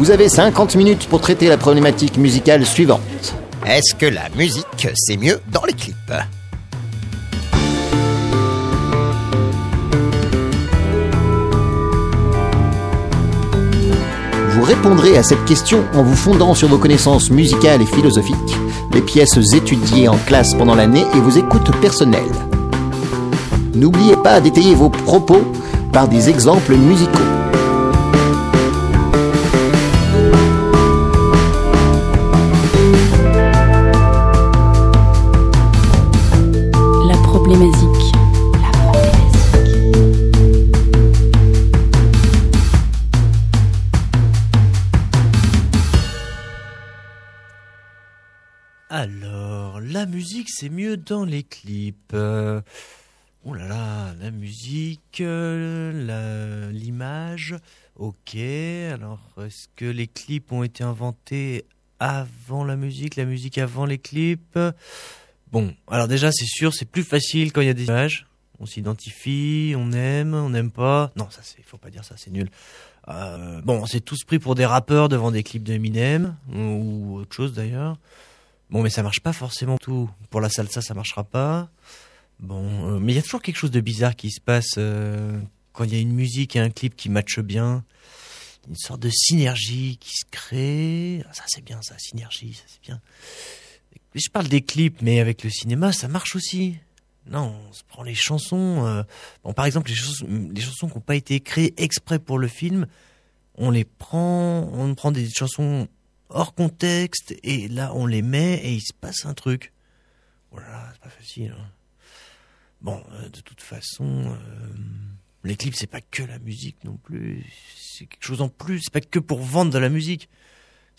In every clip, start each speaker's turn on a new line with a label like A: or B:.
A: Vous avez 50 minutes pour traiter la problématique musicale suivante.
B: Est-ce que la musique, c'est mieux dans les clips?
A: Vous répondrez à cette question en vous fondant sur vos connaissances musicales et philosophiques, les pièces étudiées en classe pendant l'année et vos écoutes personnelles. N'oubliez pas d'étayer vos propos par des exemples musicaux.
C: C'est mieux dans les clips. Euh, oh là là, la musique, euh, l'image, ok. Alors, est-ce que les clips ont été inventés avant la musique, la musique avant les clips? Bon, alors déjà, c'est sûr, c'est plus facile quand il y a des images. On s'identifie, on aime, on n'aime pas. Non, ça, c'est, faut pas dire ça, c'est nul. Euh, bon, on s'est tous pris pour des rappeurs devant des clips de Eminem, ou autre chose d'ailleurs. Bon, mais ça marche pas forcément tout. Pour la salsa, ça marchera pas. Bon, euh, mais il y a toujours quelque chose de bizarre qui se passe euh, quand il y a une musique et un clip qui matchent bien. Une sorte de synergie qui se crée. Ah, ça, c'est bien, ça, synergie, ça, c'est bien. Je parle des clips, mais avec le cinéma, ça marche aussi. Non, on se prend les chansons. euh, bon, par exemple, les chansons, les chansons qui n'ont pas été créées exprès pour le film, on les prend, on prend des chansons hors contexte et là on les met et il se passe un truc. Voilà, c'est pas facile. hein. Bon, euh, de toute façon, euh, les clips c'est pas que la musique non plus, c'est quelque chose en plus. C'est pas que pour vendre de la musique.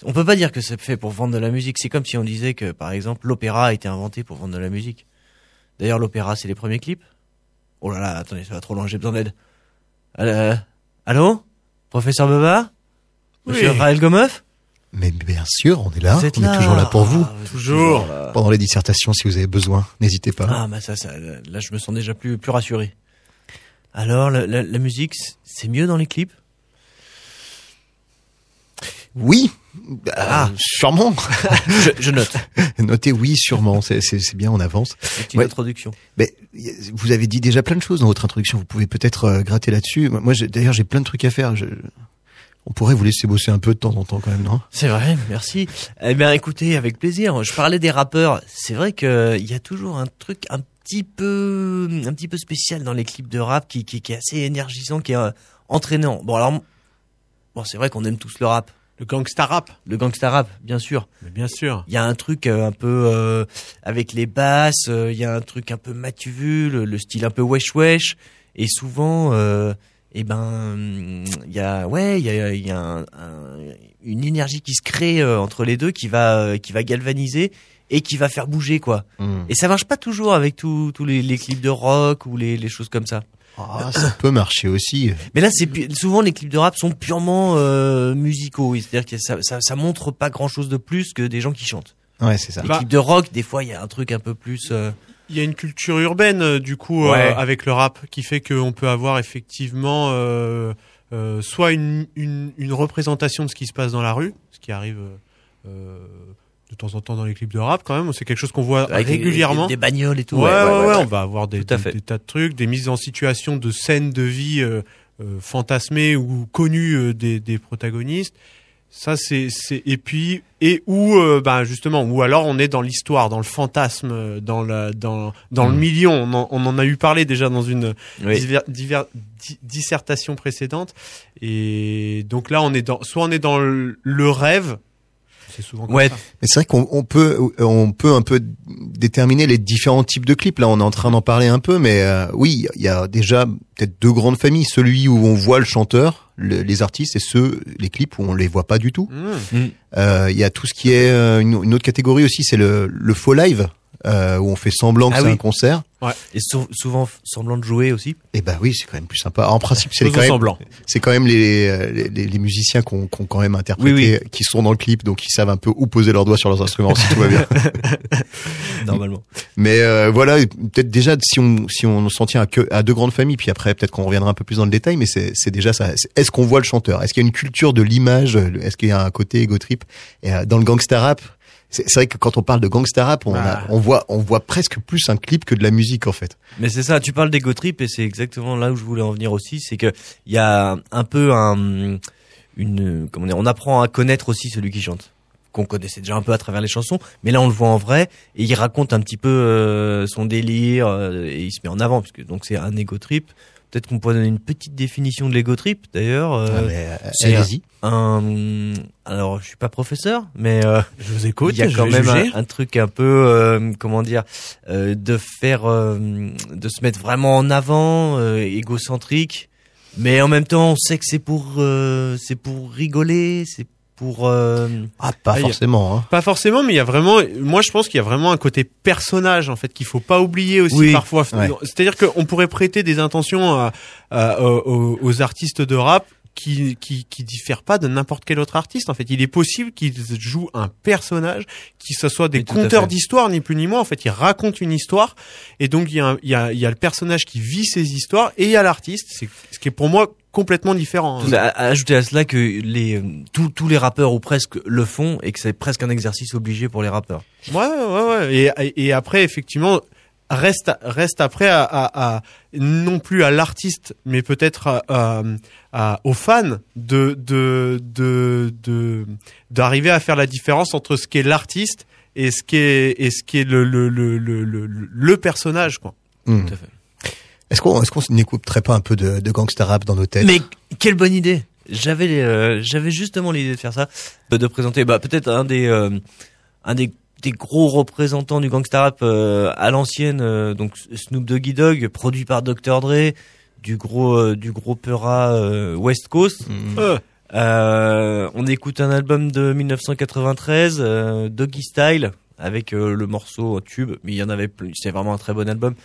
C: On peut pas dire que c'est fait pour vendre de la musique. C'est comme si on disait que par exemple l'opéra a été inventé pour vendre de la musique. D'ailleurs l'opéra c'est les premiers clips. Oh là là, attendez, ça va trop loin, j'ai besoin d'aide. Euh, allô, professeur Beba, Monsieur
D: Oui.
C: Raël Gomeuf?
D: Mais bien sûr, on est là.
C: Vous êtes
D: on
C: là.
D: est toujours là pour vous.
C: Ah,
D: Toujours. Pendant les dissertations, si vous avez besoin, n'hésitez pas.
C: Ah, bah ça, ça, là, je me sens déjà plus, plus rassuré. Alors, la, la- la musique, c'est mieux dans les clips?
D: Oui.
C: Ah.
D: Euh, sûrement.
C: je, je note.
D: Notez oui, sûrement. C'est- C'est c'est bien, on avance.
C: C'est une
D: Ouais.
C: introduction.
D: Mais vous avez dit déjà plein de choses dans votre introduction. Vous pouvez peut-être euh, gratter là-dessus. Moi, moi, j'ai- d'ailleurs, j'ai plein de trucs à faire. Je- On pourrait vous laisser bosser un peu de temps en temps quand même, non?
C: C'est vrai, merci. Eh bien, écoutez, avec plaisir. Je parlais des rappeurs. C'est vrai que il y a toujours un truc un petit peu, un petit peu spécial dans les clips de rap qui, qui, qui est assez énergisant, qui est euh, entraînant. Bon, alors, bon, c'est vrai qu'on aime tous le rap.
E: Le gangsta rap,
C: Le gangsta rap, bien sûr.
E: mais bien sûr.
C: Il y a un truc euh, un peu euh, avec les basses, euh, il y a un truc un peu matu le, le style un peu wesh wesh, et souvent, euh, eh ben, il y a ouais, il y a, y a un- un- une énergie qui se crée euh, entre les deux, qui va euh, qui va galvaniser et qui va faire bouger quoi. Et ça marche pas toujours avec tous tous les, les clips de rock ou les, les choses comme ça.
D: Ah, ça peut marcher aussi.
C: Mais là, c'est souvent les clips de rap sont purement euh, musicaux, oui. c'est-à-dire que ça, ça ça montre pas grand chose de plus que des gens qui chantent.
D: Ouais, c'est ça.
C: Les
E: Bah-
C: clips de rock, des fois, il y a un truc un peu plus. euh,
E: Il y a une culture urbaine euh, du coup euh,
C: Ouais.
E: avec le rap qui fait qu'on peut avoir effectivement euh, euh, soit une, une, une représentation de ce qui se passe dans la rue, ce qui arrive de temps en temps dans les clips de rap quand même. C'est quelque chose qu'on voit
C: avec
E: régulièrement.
C: Des, des bagnoles et tout.
E: Ouais, ouais, ouais, on va avoir des, tas de trucs, des mises en situation de scènes de vie euh, euh, fantasmées ou connues euh, des, des protagonistes. Ça, c'est, c'est, et puis, et où, euh, ben, justement, ou alors on est dans l'histoire, dans le fantasme, euh, dans la, dans, dans le
D: Mm.
E: million. On en, on en a eu parlé déjà dans une
C: Oui.
E: diver- diver- di- dissertation précédente. Et donc là, on est dans, soit on est dans le, le rêve, c'est souvent comme
C: Ouais,
E: ça.
D: Mais c'est vrai qu'on on peut, on peut un peu déterminer les différents types de clips. Là, on est en train d'en parler un peu, mais euh, oui, il y a déjà peut-être deux grandes familles. Celui où on voit le chanteur, le- les artistes, et ceux, les clips où on les voit pas du tout.
E: Mmh.
D: Euh, Il y a tout ce qui est euh, une, une autre catégorie aussi, c'est le, le faux live. Euh, où on fait semblant que
C: Ah
D: c'est
C: oui.
D: un concert.
C: Et sou- souvent semblant de jouer aussi.
D: Et ben oui, c'est quand même plus sympa. En principe, c'est quand même, quand même les, les, les- les musiciens qui ont, qui ont quand même interprété,
C: Oui,
D: qui sont dans le clip, donc ils savent un peu où poser leurs doigts sur leurs instruments si tout va bien.
C: Normalement.
D: Mais euh, voilà, peut-être déjà si on si on s'en tient à, que, à deux grandes familles, puis après peut-être qu'on reviendra un peu plus dans le détail, mais c'est c'est déjà ça. Est-ce qu'on voit le chanteur? Est-ce qu'il y a une culture de l'image? Est-ce qu'il y a un côté ego trip? Et euh, dans le gangsta rap, c'est vrai que quand on parle de gangsta rap, on, a-
E: Ah.
D: on voit on voit presque plus un clip que de la musique en fait.
C: Mais c'est ça, tu parles d'ego trip et c'est exactement là où je voulais en venir aussi, c'est que il y a un peu un une comment dire, on apprend à connaître aussi celui qui chante qu'on connaissait déjà un peu à travers les chansons, mais là on le voit en vrai et il raconte un petit peu euh, son délire euh, et il se met en avant puisque donc c'est un ego trip. Peut-être qu'on pourrait donner une petite définition de l'ego trip d'ailleurs. euh,
D: Ah, euh,
C: c'est un alors je suis pas professeur, mais euh,
E: Je vous écoute.
C: il y a quand même un, un truc un peu euh, comment dire euh, de faire euh, de se mettre vraiment en avant euh, égocentrique mais en même temps on sait que c'est pour euh, c'est pour rigoler c'est pour euh,
D: Ah, pas
E: Ah, a-
D: forcément. Hein.
E: Pas forcément, mais il y a vraiment, moi je pense qu'il y a vraiment un côté personnage en fait qu'il faut pas oublier aussi
C: Oui.
E: parfois.
D: Ouais.
E: C'est-à-dire qu'on pourrait prêter des intentions à- à- aux, aux artistes de rap qui, qui qui diffèrent pas de n'importe quel autre artiste. En fait, il est possible qu'ils jouent un personnage, qui ce soit des
C: Oui,
E: conteurs d'histoire ni plus ni moins. En fait, ils racontent une histoire et donc il y a il y a il y a le personnage qui vit ces histoires et il y a l'artiste. C'est ce qui est pour moi complètement différent. hein.
C: à- ajouter à cela que les tous tous les rappeurs ou presque le font et que c'est presque un exercice obligé pour les rappeurs
E: Ouais, ouais, ouais. Et, et après, effectivement, reste, reste après à, à, à- non plus à l'artiste, mais peut-être à, à- à- aux fans de, de, de, de, d'arriver à faire la différence entre ce qu'est l'artiste et ce qui est, et ce qui est le, le, le, le, le, le personnage, quoi.
D: Hmm.
C: Tout à fait.
D: Est-ce qu'on est-ce qu'on n'écouterait pas un peu de, de gangsta rap dans nos têtes?
C: Mais quelle bonne idée J'avais euh, j'avais justement l'idée de faire ça, de de présenter bah peut-être un des euh, un des des gros représentants du gangsta rap euh, à l'ancienne euh, donc Snoop Doggy Dogg produit par Dr Dre du gros euh, du gros Peura euh, West Coast.
E: Euh,
C: on écoute un album de 1993 euh, Doggy Style avec euh, le morceau tube mais il y en avait plus, c'est vraiment un très bon album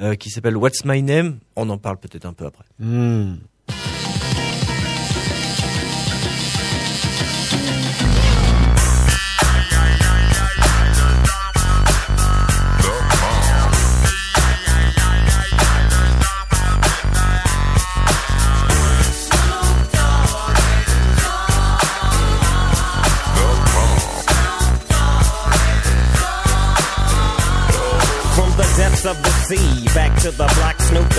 C: euh, qui s'appelle What's My Name. On en parle peut-être un peu après.
E: hmm.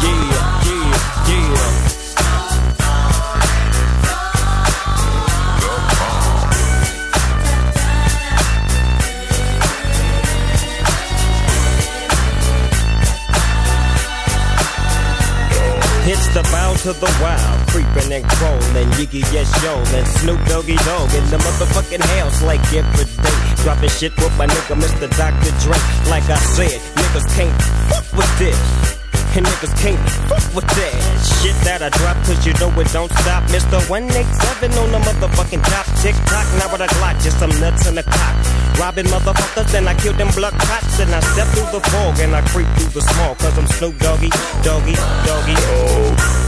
F: Yeah, yeah, yeah. It's the to the wild, creeping and crawling, Yiggy yes yo, and Snoop Doggy Dog in the motherfucking house like every day. Dropping shit with my nigga Mr. Dr. Dre. Like I said, niggas can't fuck with this. And niggas can't fuck with that shit that I drop, cause you know it don't stop. Mr. 187 on the motherfucking top. Tick tock, now what I Glock, just some nuts in the cock. Robbing motherfuckers, then I kill them blood cops. And I step through the fog and I creep through the small, cause I'm Snoop Doggy, Doggy, Doggy. Oh.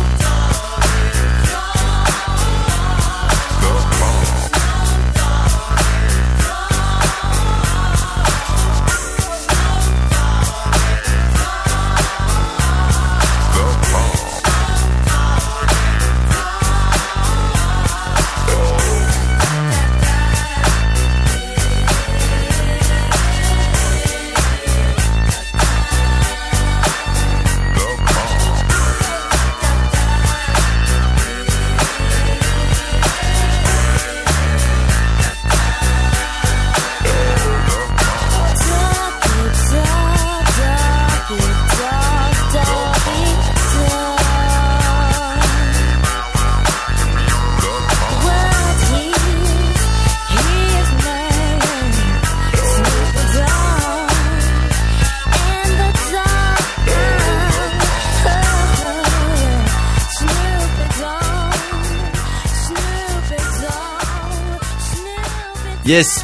C: Yes.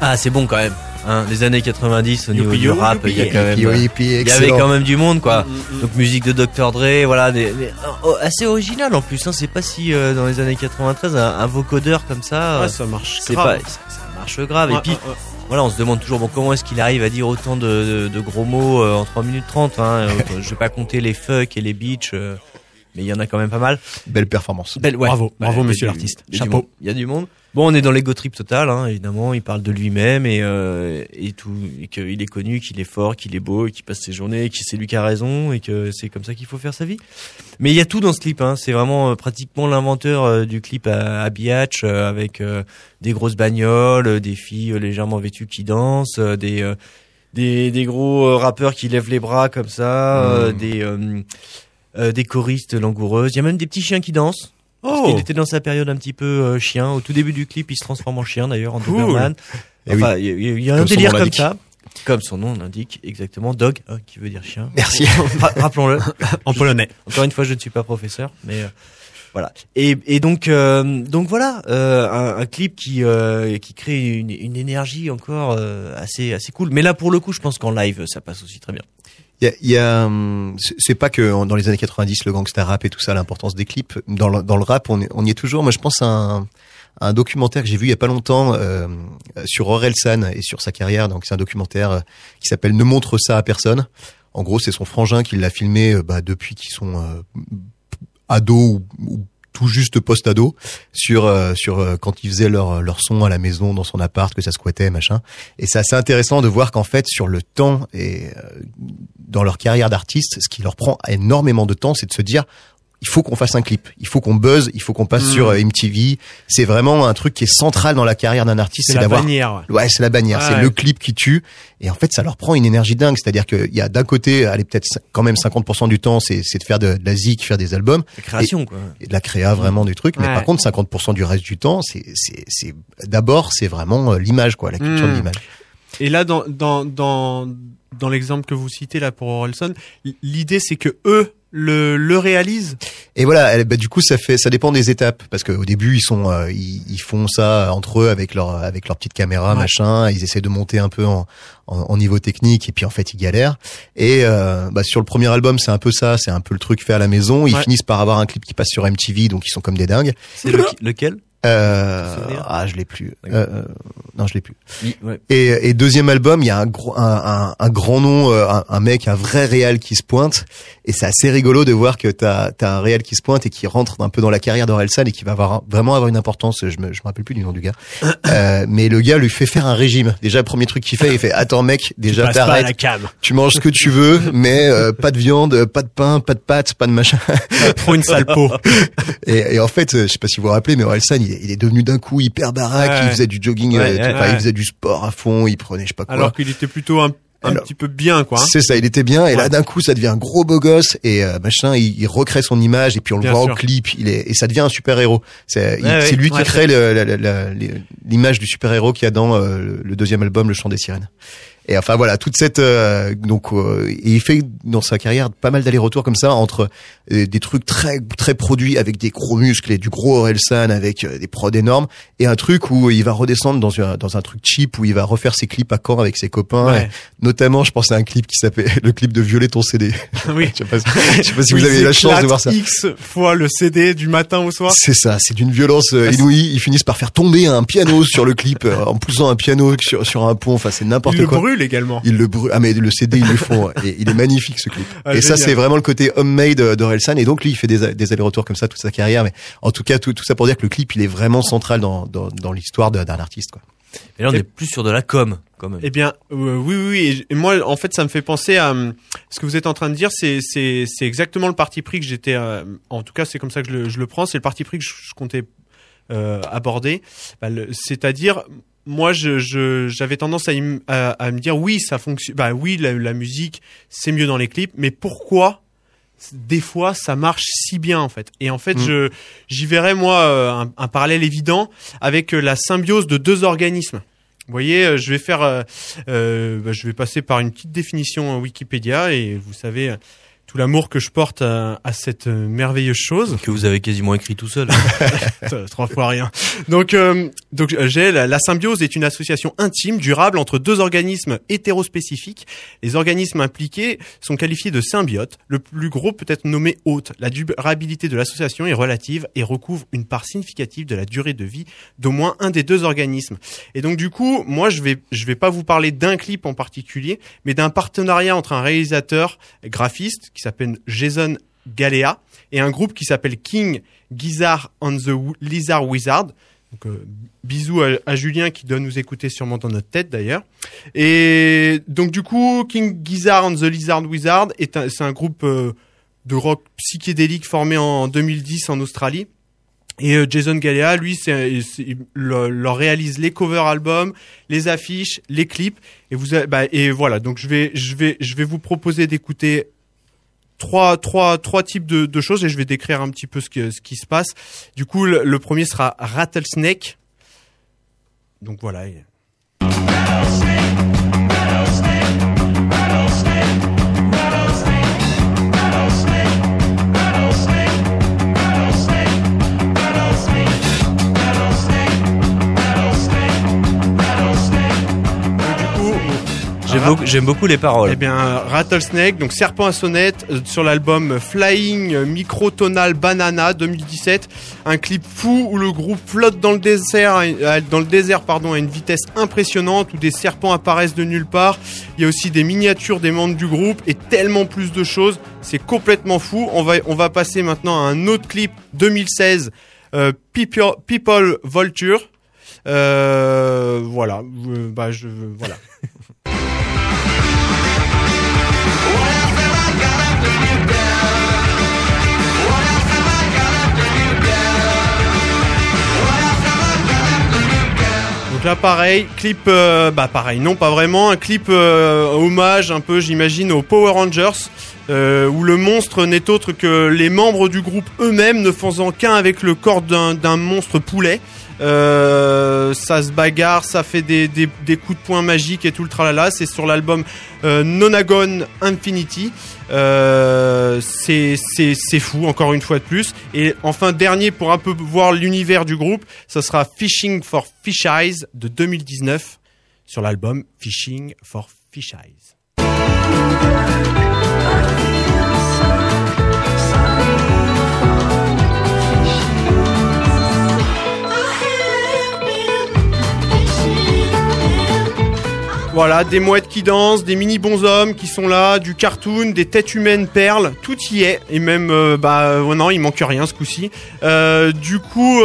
C: Ah, c'est bon quand même. Hein, les années 90 au niveau du rap, il y a
E: youpi.
C: quand même,
D: Yo,
C: euh, il y avait quand même du monde quoi. Donc musique de Dr Dre, voilà, des, des- oh, assez original en plus. Hein, c'est pas si euh, dans les années 93 un, un vocodeur comme ça, euh,
E: Ouais, ça marche
C: c'est
E: grave.
C: pas, ça, ça marche grave.
E: Ouais,
C: Et puis
E: ouais,
C: voilà, on se demande toujours bon comment est-ce qu'il arrive à dire autant de, de- de gros mots euh, en 3 minutes 30 hein. Je vais pas compter les fuck et les bitch, euh, mais il y en a quand même pas mal.
D: Belle performance.
C: Belle-.
E: Bravo,
C: Bah,
E: bravo, monsieur l'artiste. Chapeau.
C: Il y a du monde. Bon, on est dans l'ego trip total, hein, évidemment. Il parle de lui-même et, euh, et tout, et qu'il est connu, qu'il est fort, qu'il est beau, qu'il passe ses journées, que c'est lui qui a raison et que c'est comme ça qu'il faut faire sa vie. Mais il y a tout dans ce clip. Hein. C'est vraiment euh, pratiquement l'inventeur euh, du clip à, à Biatch euh, avec des grosses bagnoles, des filles légèrement vêtues qui dansent, des euh, des, des gros rappeurs qui lèvent les bras comme ça, euh, des des choristes langoureuses. Il y a même des petits chiens qui dansent. Parce
E: Oh.
C: qu'il était dans sa période un petit peu euh, chien. Au tout début du clip, il se transforme en chien d'ailleurs, en
E: Cool.
C: Doberman.
D: Eh
C: Enfin, il y a, y y un
D: Comme
C: délire comme ça. Comme son nom l'indique, exactement. Dog, hein, qui veut dire chien.
D: Merci.
C: Ra- Rappelons-le.
E: En polonais.
C: Encore une fois, je ne suis pas professeur, mais euh, voilà. Et, et donc, euh, donc voilà, euh, un, un clip qui euh, qui crée une, une énergie encore euh, assez assez cool. Mais là, pour le coup, je pense qu'en live, ça passe aussi très bien.
D: Il y a, y a, hum, c'est- pas que dans les années 90 le gangster rap et tout ça l'importance des clips dans le, dans le rap on, on y est toujours. Moi je pense à un, à un documentaire que j'ai vu il y a pas longtemps euh, sur Orelsan et sur sa carrière. Donc c'est un documentaire euh, qui s'appelle Ne montre ça à personne. En gros c'est son frangin qui l'a filmé euh, bah, depuis qu'ils sont euh, ados ou, ou tout juste post-ado sur euh, sur euh, quand ils faisaient leur leur son à la maison dans son appart que ça squattait machin. Et c'est assez intéressant de voir qu'en fait sur le temps et euh, dans leur carrière d'artiste ce qui leur prend énormément de temps c'est de se dire il faut qu'on fasse un clip, il faut qu'on buzz, il faut qu'on passe
E: Mm.
D: sur euh, MTV. C'est vraiment un truc qui est central dans la carrière d'un artiste,
E: C'est
D: d'avoir
E: bannière. ouais.
D: C'est la bannière, c'est le clip qui tue. Et en fait, ça leur prend une énergie dingue. C'est-à-dire qu'il y a d'un côté, allez peut-être quand même 50% du temps, c'est de faire de, de la zik, faire des albums
C: La création, quoi.
D: et de la créa vraiment du truc. Mais par contre, 50% du reste du temps, c'est c'est d'abord c'est vraiment euh, l'image quoi, la culture de l'image.
E: Et là, dans dans dans dans l'exemple que vous citez là pour Orelson, l'idée c'est que eux le le réalisent.
D: Et voilà, elle- bah, du coup, ça fait, ça dépend des étapes, parce qu'au début, ils sont, euh, ils, ils font ça entre eux avec leur, avec leur petite caméra,
E: Ouais.
D: machin. Ils essaient de monter un peu en, en, en niveau technique, et puis en fait, ils galèrent. Et euh, bah, sur le premier album, c'est un peu ça, c'est un peu le truc fait à la maison. Ils
E: Ouais.
D: finissent par avoir un clip qui passe sur MTV, donc ils sont comme des dingues.
C: C'est le- lequel?
D: Euh, ah, je l'ai plus. Euh, euh, non, je l'ai plus.
C: Oui, ouais.
D: Et, et deuxième album, il y a un, gros, un, un, un grand nom, euh, un, un mec, un vrai réal qui se pointe. Et c'est assez rigolo de voir que t'as as un réal qui se pointe et qui rentre un peu dans la carrière d'Orelsan et qui va avoir vraiment avoir une importance. Je me, je me rappelle plus du nom du gars. Euh, mais le gars lui fait faire un régime. Déjà, le premier truc qu'il fait, il fait attends mec, déjà t'arrêtes. Tu manges ce que tu veux, mais euh, pas de viande, pas de pain, pas de pâtes, pas de machin.
E: Trop une sale peau.
D: Et, et en fait, je sais pas si vous vous rappelez, mais Orelsan, il, il est devenu d'un coup hyper baraque.
E: Ouais.
D: Il faisait du jogging,
C: Ouais,
D: euh,
C: ouais,
D: il faisait du sport à fond. Il prenait je sais pas quoi.
E: Alors qu'il était plutôt un un
D: Alors,
E: petit peu bien quoi. hein.
D: C'est ça, il était bien. Et là, d'un coup, ça devient un gros beau gosse et euh, machin. Il, il recrée son image et puis on le
E: Bien
D: voit
E: sûr.
D: en clip. Il est et ça devient un super héros. C'est
G: ouais.
D: lui qui crée l'image du super héros qu'il y a dans euh, le deuxième album, Le Chant des Sirènes. Et enfin voilà, toute cette euh, donc euh, et il fait dans sa carrière pas mal d'allers-retours comme ça entre euh, des trucs très très produits avec des gros muscles et du gros Orelsan avec euh, des prods énormes et un truc où il va redescendre dans un dans un truc cheap où il va refaire ses clips à Caen avec ses copains.
E: Ouais.
D: Notamment, je pense à un clip qui s'appelle le clip de Violer ton CD.
E: oui.
D: je sais pas, je sais pas si
E: Oui,
D: vous avez eu la chance de voir ça.
E: X fois le CD du matin au soir.
D: C'est ça, c'est d'une violence euh,
E: Ah,
D: inouïe. Ils finissent par faire tomber un piano sur le clip en poussant un piano sur, sur un pont. Enfin, c'est n'importe quoi.
E: brûle également.
D: Ils le brûlent. Ah mais le CD ils le font et il est magnifique ce clip.
E: Ah,
D: et ça c'est vraiment le côté homemade euh, d'Orelsan et donc lui il fait des, des allers-retours comme ça toute sa carrière. Mais en tout cas tout, tout ça pour dire que le clip il est vraiment central dans, dans, dans l'histoire de- d'un artiste quoi.
G: Et là, on
E: Et-
G: est plus sur de la com, quand même.
E: Eh bien, euh, oui, oui, oui. Et- moi, en fait, ça me fait penser à hum, ce que vous êtes en train de dire. C'est, c'est, c'est exactement le parti pris que j'étais. euh, en tout cas, c'est comme ça que je le, je le prends. C'est le parti pris que je, je comptais euh, aborder. Bah, c'est-à-dire, moi, je, je, j'avais tendance à, me dire, oui, ça fonctionne. Bah oui, la, la musique, c'est mieux dans les clips. Mais pourquoi des fois ça marche si bien en fait? Et en fait
D: Mm.
E: je j'y verrais moi euh, un, un parallèle évident avec euh, la symbiose de deux organismes vous voyez, euh, je vais faire, euh, euh, bah, je vais passer par une petite définition Wikipédia et vous savez tout l'amour que je porte à, à cette euh, merveilleuse chose.
G: Que vous avez quasiment écrit tout seul.
E: Trois fois rien. Donc, euh, donc euh, j'ai la, la symbiose est une association intime, durable entre deux organismes hétérospécifiques. Les organismes impliqués sont qualifiés de symbiotes. Le plus gros peut être nommé hôte. La durabilité de l'association est relative et recouvre une part significative de la durée de vie d'au moins un des deux organismes. Et donc du coup, moi je vais je vais pas vous parler d'un clip en particulier, mais d'un partenariat entre un réalisateur graphiste qui s'appelle Jason Galea et un groupe qui s'appelle King Gizzard and the Lizard Wizard. Donc, euh, bisous à, Julien qui doit nous écouter sûrement dans notre tête d'ailleurs. Et donc du coup, King Gizzard and the Lizard Wizard c'est un groupe euh, de rock psychédélique formé en 2010 en Australie. Et euh, Jason Galea, lui, leur réalise les cover albums, les affiches, les clips. Et bah, et voilà. Donc je vais, je vais, je vais vous proposer d'écouter trois, trois, trois types de, choses et je vais décrire un petit peu ce qui se passe. Du coup, le, le premier sera Rattlesnake. Donc voilà.
G: J'aime beaucoup, j'aime beaucoup les paroles.
E: Eh bien, Rattlesnake, donc Serpent à sonnette, euh, sur l'album Flying Microtonal Banana 2017, un clip fou où le groupe flotte dans le désert, euh, dans le désert pardon, à une vitesse impressionnante, où des serpents apparaissent de nulle part. Il y a aussi des miniatures des membres du groupe et tellement plus de choses. C'est complètement fou. On va, on va passer maintenant à un autre clip 2016, euh, People, People Vulture. Euh, voilà, Euh, bah je, voilà. Donc là pareil, clip, euh, bah pareil, non pas vraiment, un clip euh, hommage un peu j'imagine aux Power Rangers, euh, où le monstre n'est autre que les membres du groupe eux-mêmes ne faisant qu'un avec le corps d'un d'un monstre poulet. Euh, ça se bagarre, ça fait des, coups de poing magiques et tout le tralala. C'est sur l'album euh, Nonagon Infinity. Euh, c'est fou encore une fois de plus. Et enfin dernier pour un peu voir l'univers du groupe, ça sera Fishing for Fish Eyes de 2019 sur l'album Fishing for Fish Eyes. Voilà, des mouettes qui dansent, des mini bonshommes qui sont là, du cartoon, des têtes humaines perles, tout y est. Et même, euh, bah euh, non, il manque rien ce coup-ci. Euh, du coup,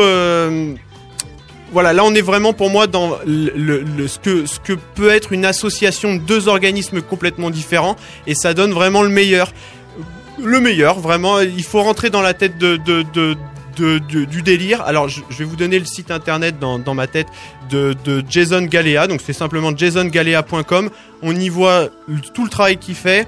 E: voilà, là on est vraiment pour moi dans ce, que, peut être une association de deux organismes complètement différents, et ça donne vraiment le meilleur. Le meilleur, vraiment, il faut rentrer dans la tête de, de, du délire. Alors, je, vais vous donner le site internet dans, ma tête de, de Jason Galea. Donc, c'est simplement jasongalea.com. On y voit tout le travail qu'il fait.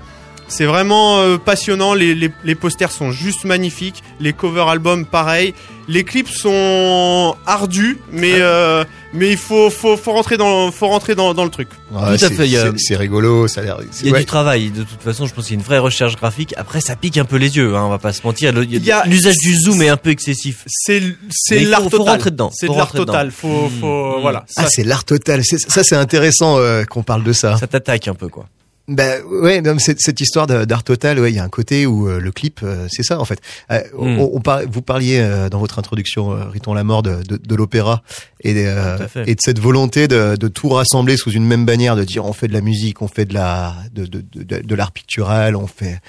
E: C'est vraiment euh, passionnant. Les, les, les posters sont juste magnifiques. Les cover albums, pareil. Les clips sont ardus, mais euh, mais il faut faut faut rentrer dans faut rentrer dans, dans le truc.
D: Ouais,
C: Tout à
D: c'est-
C: fait,
D: rigolo, ça a l'air.
C: Il y a
D: ouais.
C: du travail, de toute façon, je pense qu'il y a une vraie recherche graphique. Après, ça pique un peu les yeux, hein, on va pas se mentir. Le-
E: Il y a-
C: L'usage du zoom est un peu excessif.
E: C'est
C: faut-
E: l'art
C: faut
E: total.
C: rentrer dedans,
E: C'est
C: faut
E: de l'art total. Faut faut
C: mmh.
E: voilà.
D: Ah, c'est l'art total. Ça, c'est intéressant euh, qu'on parle de ça.
C: Ça t'attaque un peu, quoi.
D: Ben ouais, non, cette, cette histoire d'art total, ouais, il y a un côté où euh, le clip, euh, c'est ça en fait. Euh,
C: Mm.
D: on, on par- vous parliez dans votre introduction, Riton la mort de, de, de l'opéra et, et de cette volonté de, de tout rassembler sous une même bannière, de dire on fait de la musique, on fait de la de, de- de l'art pictural, on fait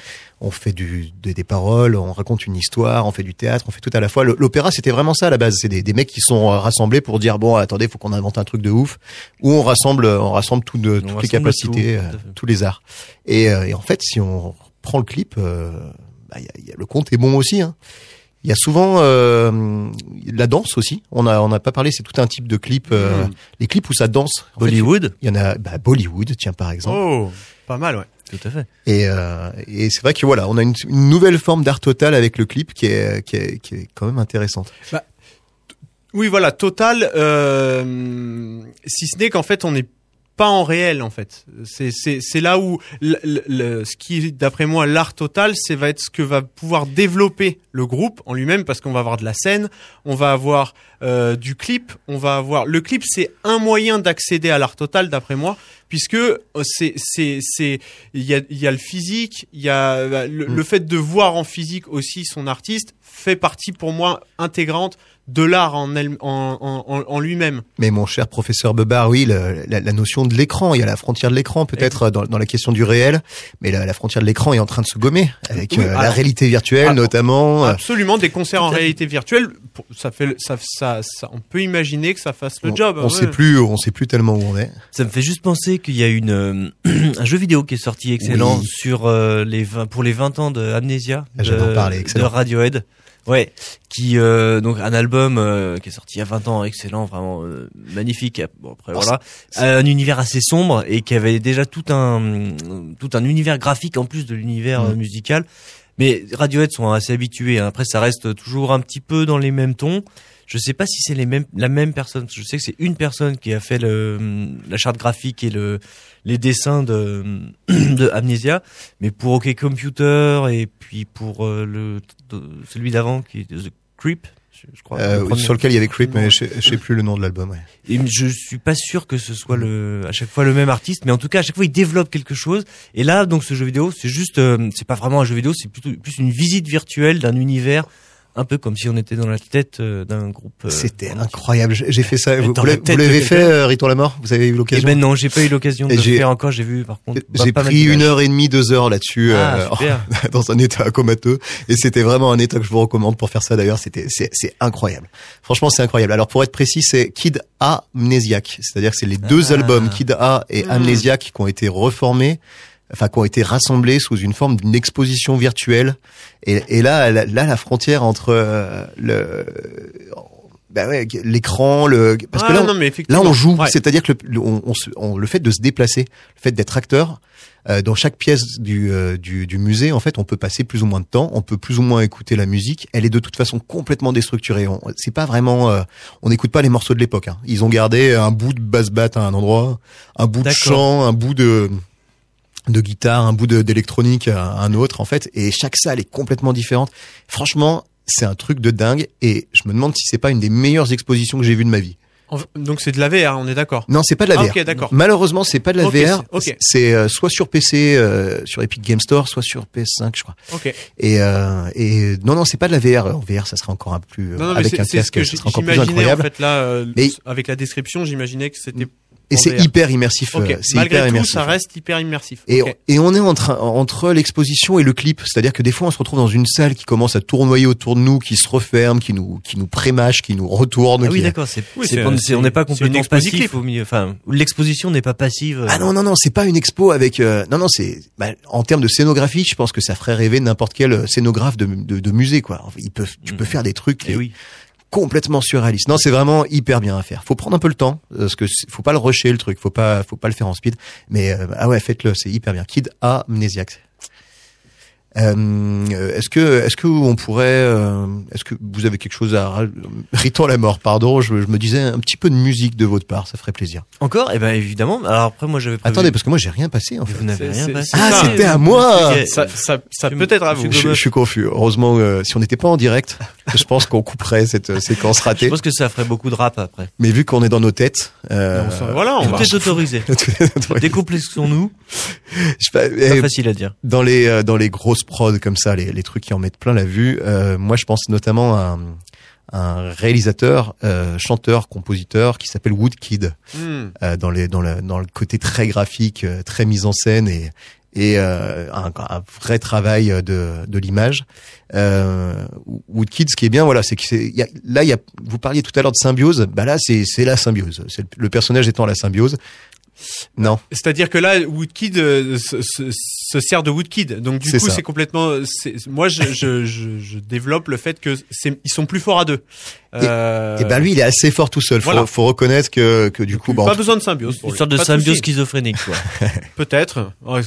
D: on fait du de- des paroles, on raconte une histoire, on fait du théâtre, on fait tout à la fois. L'opéra, c'était vraiment ça à la base. C'est des, des mecs qui sont euh, rassemblés pour dire bon, attendez, faut qu'on invente un truc de ouf, où on rassemble, on rassemble tout de, toutes les capacités,
C: tout,
D: euh,
C: tout
D: tous les arts. Et, euh, et en fait, si on prend le clip, euh, bah, y a- y a- le compte est bon aussi. Hein. Il y a souvent euh, la danse aussi. On a on n'a pas parlé. C'est tout un type de clip. euh,
E: Mm.
D: Les clips où ça danse. En
C: Bollywood?
D: Il y en a bah, Bollywood, tiens par exemple.
E: Oh, pas mal ouais.
C: Tout à fait.
D: Et, euh, et c'est vrai que voilà, on a une, une nouvelle forme d'art total avec le clip qui est, qui est qui est quand même intéressante.
E: Oui, voilà, total. Euh, si ce n'est qu'en fait, on n'est pas en réel, en fait. C'est là où le, le- le- ce qui, d'après moi, l'art total, c'est va être ce que va pouvoir développer le groupe en lui-même, parce qu'on va avoir de la scène, on va avoir euh, du clip, on va avoir le clip, c'est un moyen d'accéder à l'art total, d'après moi, puisque euh, c'est c'est c'est il y a il y a le physique, il y a bah, le,
D: Mm.
E: le fait de voir en physique aussi son artiste fait partie pour moi intégrante de l'art en, elle- en, en, en- en lui-même.
D: Mais mon cher professeur Bebar, oui, le- la, la notion de l'écran, il y a la frontière de l'écran peut-être dans, dans la question du réel, mais la, la frontière de l'écran est en train de se gommer avec
E: Oui,
D: euh, la réalité virtuelle
E: Ah,
D: notamment. euh,
E: Absolument, des concerts en réalité virtuelle, ça fait, le- ça, ça, ça- on peut imaginer que ça fasse le
D: on,
E: job.
D: on
E: ouais.
D: sait plus, on sait plus tellement où on est.
C: Ça me fait juste penser qu'il y a une euh, un jeu vidéo qui est sorti excellent
D: Oui.
C: sur euh, les 20, pour les 20 ans de Amnesia de, de. Radiohead. Ouais, qui euh, donc un album euh, qui est sorti il y a 20 ans, excellent, vraiment euh, magnifique. Bon après
D: Oh,
C: voilà, un univers assez sombre et qui avait déjà tout un tout un univers graphique en plus de l'univers
D: Mm.
C: euh, musical. Mais Radiohead sont assez habitués. hein. Après, ça reste toujours un petit peu dans les mêmes tons. Je sais pas si c'est les mêmes, la même personne. Je sais que c'est une personne qui a fait le, la charte graphique et le, les dessins de, de Amnesia. Mais pour OK Computer et puis pour euh, le, celui d'avant qui est The Creep, je, crois.
D: Euh,
C: le
D: sur lequel il y avait Creep, mais je sais- je sais plus le nom de l'album. Ouais.
C: Et je suis pas sûr que ce soit le, à chaque fois le même artiste, mais en tout cas à chaque fois il développe quelque chose. Et là donc ce jeu vidéo, c'est juste, euh, c'est pas vraiment un jeu vidéo, c'est plutôt plus une visite virtuelle d'un univers, un peu comme si on était dans la tête euh, d'un groupe. euh,
D: C'était incroyable. J'ai fait ça. Vous, l'avez fait, euh, Riton la mort? Vous avez eu
C: Eh
D: l'occasion?
C: ben non, j'ai pas eu l'occasion de le faire encore. J'ai vu par contre.
D: J'ai pris une heure et demie, deux heures là-dessus,
C: Ah,
D: euh, dans un état comateux. Et c'était vraiment un état que je vous recommande pour faire ça. D'ailleurs, c'était c'est c'est incroyable. Franchement, c'est incroyable. Alors pour être précis, c'est Kid Amnesiac, c'est-à-dire que c'est les deux
C: Ah.
D: albums Kid A et
E: Mm.
D: Amnesiac qui ont été reformés. Enfin, qui ont été rassemblés sous une forme d'une exposition virtuelle. Et, et là, là, la frontière entre euh, le, bah ouais, l'écran, le, parce que
E: Ah,
D: là,
E: non, mais
D: Là, on joue,
E: Ouais.
D: c'est-à-dire que le, on, on le fait de se déplacer, le fait d'être acteur, euh, dans chaque pièce du, euh, du, du musée, en fait, on peut passer plus ou moins de temps, on peut plus ou moins écouter la musique. Elle est de toute façon complètement déstructurée. On- C'est pas vraiment, euh, on n'écoute pas les morceaux de l'époque. hein. Ils ont gardé un bout de basse batte à un endroit, un bout de chant, un bout de de guitare, un bout d'électronique à un autre en fait, et chaque salle est complètement différente. Franchement, c'est un truc de dingue, et je me demande si c'est pas une des meilleures expositions que j'ai vues de ma vie.
E: Donc c'est de la VR, on est d'accord?
D: Non, c'est pas de la
E: Ah,
D: VR.
E: ok, d'accord.
D: Malheureusement, c'est pas de la VR.
E: c'est-
D: euh, soit sur PC, euh, sur Epic Game Store, soit sur PS5, je crois.
E: Ok.
D: Et, euh, et non, non, c'est pas de la VR. En VR, ça serait encore un plus
E: Non, non, mais
D: avec un
E: ce
D: casque,
E: que
D: ça serait encore plus
E: en
D: incroyable.
E: fait là, euh,
D: Mais-
E: avec la description, j'imaginais que c'était
D: Et c'est hyper immersif. Euh, C'est
E: Malgré
D: hyper
E: tout,
D: immersif.
E: ça reste hyper immersif.
D: Et, et on est en train, entre l'exposition et le clip. C'est-à-dire que des fois, on se retrouve dans une salle qui commence à tournoyer autour de nous, qui se referme, qui nous, qui nous prémâche, qui nous retourne.
C: Ah oui,
D: qui-
C: d'accord, c'est,
E: Oui,
C: c'est
E: c'est-
C: pas- c'est- on n'est pas complètement passif
E: clip.
C: au milieu. Enfin, l'exposition n'est pas passive.
D: Ah non non non, c'est pas une expo avec euh, non non c'est bah, en termes de scénographie, je pense que ça ferait rêver n'importe quel euh, scénographe de, de, de musée quoi. Ils peuvent, tu peux
C: Mhm.
D: faire des trucs
C: Eh oui.
D: Complètement surréalistes. Non, c'est vraiment hyper bien à faire. Faut prendre un peu le temps euh, parce que faut pas le rusher le truc, faut pas faut pas le faire en speed. Mais euh, ah ouais, faites-le, c'est hyper bien. Kid Amnesiac. Euh, est-ce que est-ce que on pourrait euh, est-ce que vous avez quelque chose à Riton la mort pardon je, je me disais un petit peu de musique de votre part ça ferait plaisir
C: Encore? Eh ben évidemment. Alors après, moi j'avais prévu-
D: attendez parce que moi j'ai rien passé en fait
C: vous n'avez rien passé.
D: ah c'était à moi
E: Ça, ça, ça peut être à vous.
D: Je, je suis confus. Heureusement, euh, si on n'était pas en direct, je pense qu'on couperait cette euh, séquence
C: Je
D: ratée.
C: pense que ça ferait beaucoup de rap après.
D: Mais vu qu'on est dans nos têtes, euh,
E: On voilà, on va.
C: Tout est autorisé. Décomplexons-nous.
D: je sais pas,
C: Pas
D: eh,
C: facile à dire.
D: dans les euh, dans les grosses prods comme ça, les, les trucs qui en mettent plein la vue. euh, moi, je pense notamment à un, un réalisateur, euh, chanteur, compositeur qui s'appelle Woodkid.
E: Hmm.
D: euh, dans les dans le dans le côté très graphique, euh, très mise en scène et et euh, un, un vrai travail de de l'image. Euh, Woodkid, ce qui est bien, voilà, c'est que y a, là y a vous parliez tout à l'heure de symbiose, bah là c'est la symbiose, le, le personnage étant la symbiose. Non,
E: C'est-à-dire que là, Woodkid euh, se, se- se sert de Woodkid. Donc du coup, c'est complètement. Moi, je, je, je, je développe le fait que ils sont plus forts à deux. Euh,
D: et ben lui il est assez fort tout seul. Faut,
E: voilà.
D: faut reconnaître que que du coup, bah,
E: pas
D: en-
E: besoin de symbiose.
C: Une sorte de
E: Pas
C: symbiose schizophrénique, quoi.
E: Peut-être. Oh,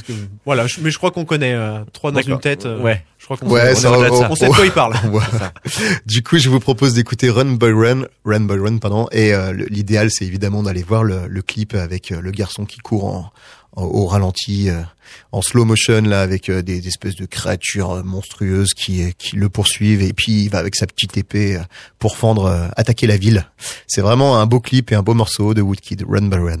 E: Voilà, mais je crois qu'on connaît euh, trois dans une tête. euh,
C: Ouais.
E: Je crois qu'on
D: Ouais,
E: on,
D: on-
E: on sait de quoi il parle.
D: Du coup, je vous propose d'écouter Run by Run, Run by Run, pardon. Et euh, l'idéal, c'est évidemment d'aller voir le, le clip avec euh, le garçon qui court en, en- au ralenti, euh, en slow motion là, avec euh, des, des espèces de créatures monstrueuses qui qui le poursuivent. Et puis il va avec sa petite épée pour fendre, attaquer la ville. C'est vraiment un beau clip et un beau morceau de Woodkid, Run by Run.
H: Run,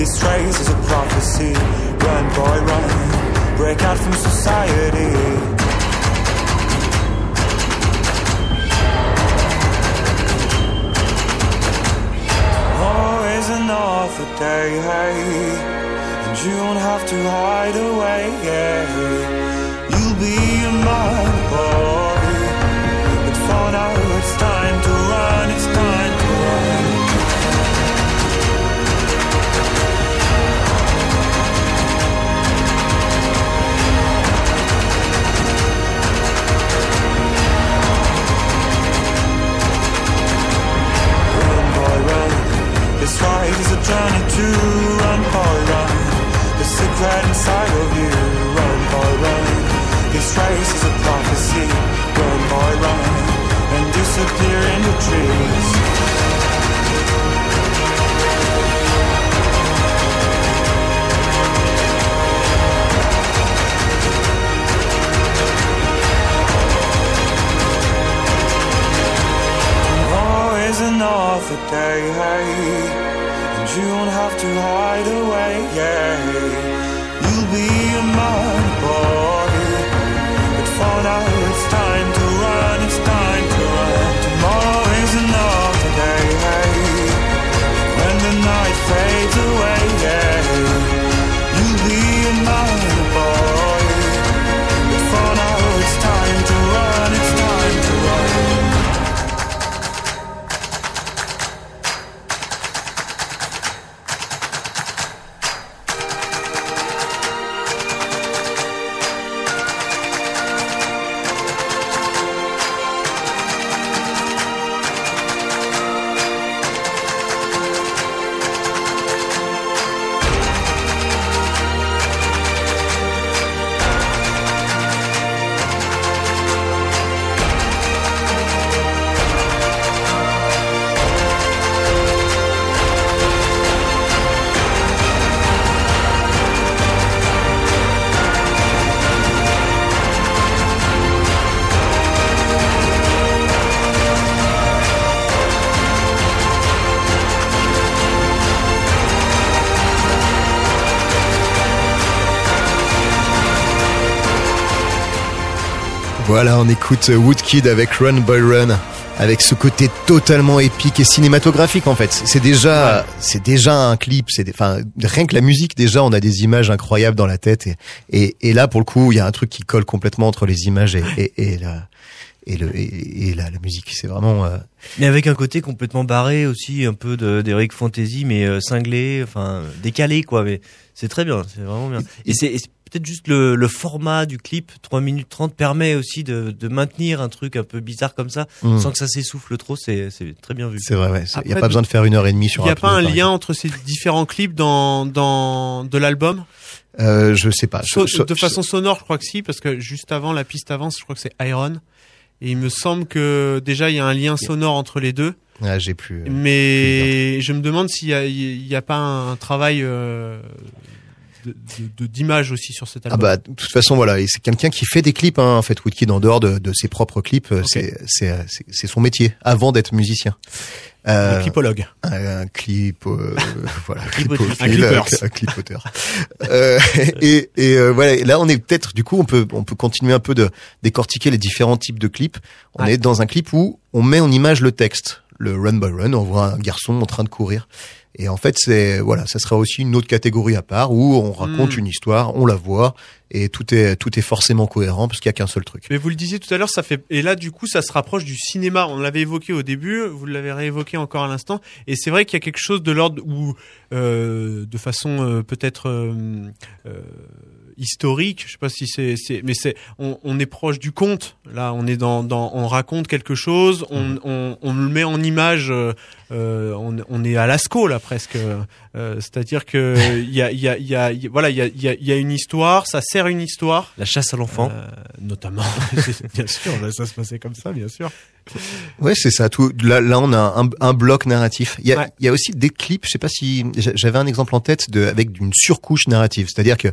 H: This race is a prophecy. Run, boy, run. Break out from society. Another day. And you don't have to hide away. You'll be a man, boy. But for now, it's time to run, it's Is a journey to run, boy, run. The secret inside of you, run, boy, run. This race is a prophecy, run, boy, run. And disappear in the trees. Another day, you don't have to hide away, yeah. You'll be a man, boy. But for now,
D: Voilà, on écoute Woodkid avec Run Boy Run, avec ce côté totalement épique et cinématographique en fait. C'est déjà, c'est déjà un clip. C'est, enfin, rien que la musique déjà, on a des images incroyables dans la tête et et, et là pour le coup, il y a un truc qui colle complètement entre les images et et, et la et le et, et la, la musique. C'est vraiment. euh,
C: Mais avec un côté complètement barré aussi, un peu de- d'Heroic Fantasy, mais euh, cinglé, enfin décalé quoi. Mais c'est très bien, c'est vraiment bien. Et c'est peut-être juste le, le format du clip, 3 minutes 30, permet aussi de, de maintenir un truc un peu bizarre comme ça,
D: Mm.
C: sans que ça s'essouffle trop. C'est c'est très bien vu.
D: C'est vrai, ouais. Il n'y a pas besoin de faire une heure et demie sur
E: Il n'y a
D: un
E: pas un lien entre ces différents clips dans, dans de l'album?
D: Euh, je sais pas.
E: So- De façon sonore, je crois que si, parce que juste avant la piste avance, je crois que c'est Iron. Et il me semble que déjà il y a un lien sonore entre les deux.
D: Ah, j'ai plus.
E: Mais je me demande s'il y a, y a pas un travail euh, de- de- de- d'image aussi sur cet
D: Ah
E: album.
D: bah de toute façon voilà, c'est quelqu'un qui fait des clips hein, en fait Woodkid en dehors de, de ses propres clips, euh, c'est c'est son métier avant d'être musicien. Euh,
E: Un clipologue.
D: Un, un clip euh, voilà,
E: Un
D: un clipoteur. euh, et et euh, voilà, et là on est peut-être du coup on peut on peut continuer un peu de décortiquer les différents types de clips. On est dans un clip où on met en image le texte, le run by run, on voit un garçon en train de courir. Et en fait, c'est voilà, ça sera aussi une autre catégorie à part où on raconte
E: Hmm.
D: une histoire, on la voit et tout est tout est forcément cohérent parce qu'il y a qu'un seul truc.
E: Mais vous le disiez tout à l'heure, ça fait et là du coup ça se rapproche du cinéma. On l'avait évoqué au début, vous l'avez réévoqué encore à l'instant, et c'est vrai qu'il y a quelque chose de l'ordre où, euh, de façon euh, peut-être euh, euh, historique, je sais pas si c'est, c'est mais c'est, on, on est proche du conte. Là, on est dans, dans on raconte quelque chose, on, on, on le met en image. euh, euh, on, on est à Lascaux là presque. Euh, c'est-à-dire que il y a, il y a, il y a, y a- voilà, il y a, il y a, il y a une histoire, ça sert une histoire.
C: La chasse à l'enfant.
E: Euh, notamment. bien sûr, là, ça se passait comme ça, bien sûr.
D: Ouais, c'est ça. Tout là, là, on a un, un bloc narratif. Il y a,
E: Ouais.
D: il y a aussi des clips. Je sais pas si j'a- j'avais un exemple en tête de avec d'une surcouche narrative. C'est-à-dire que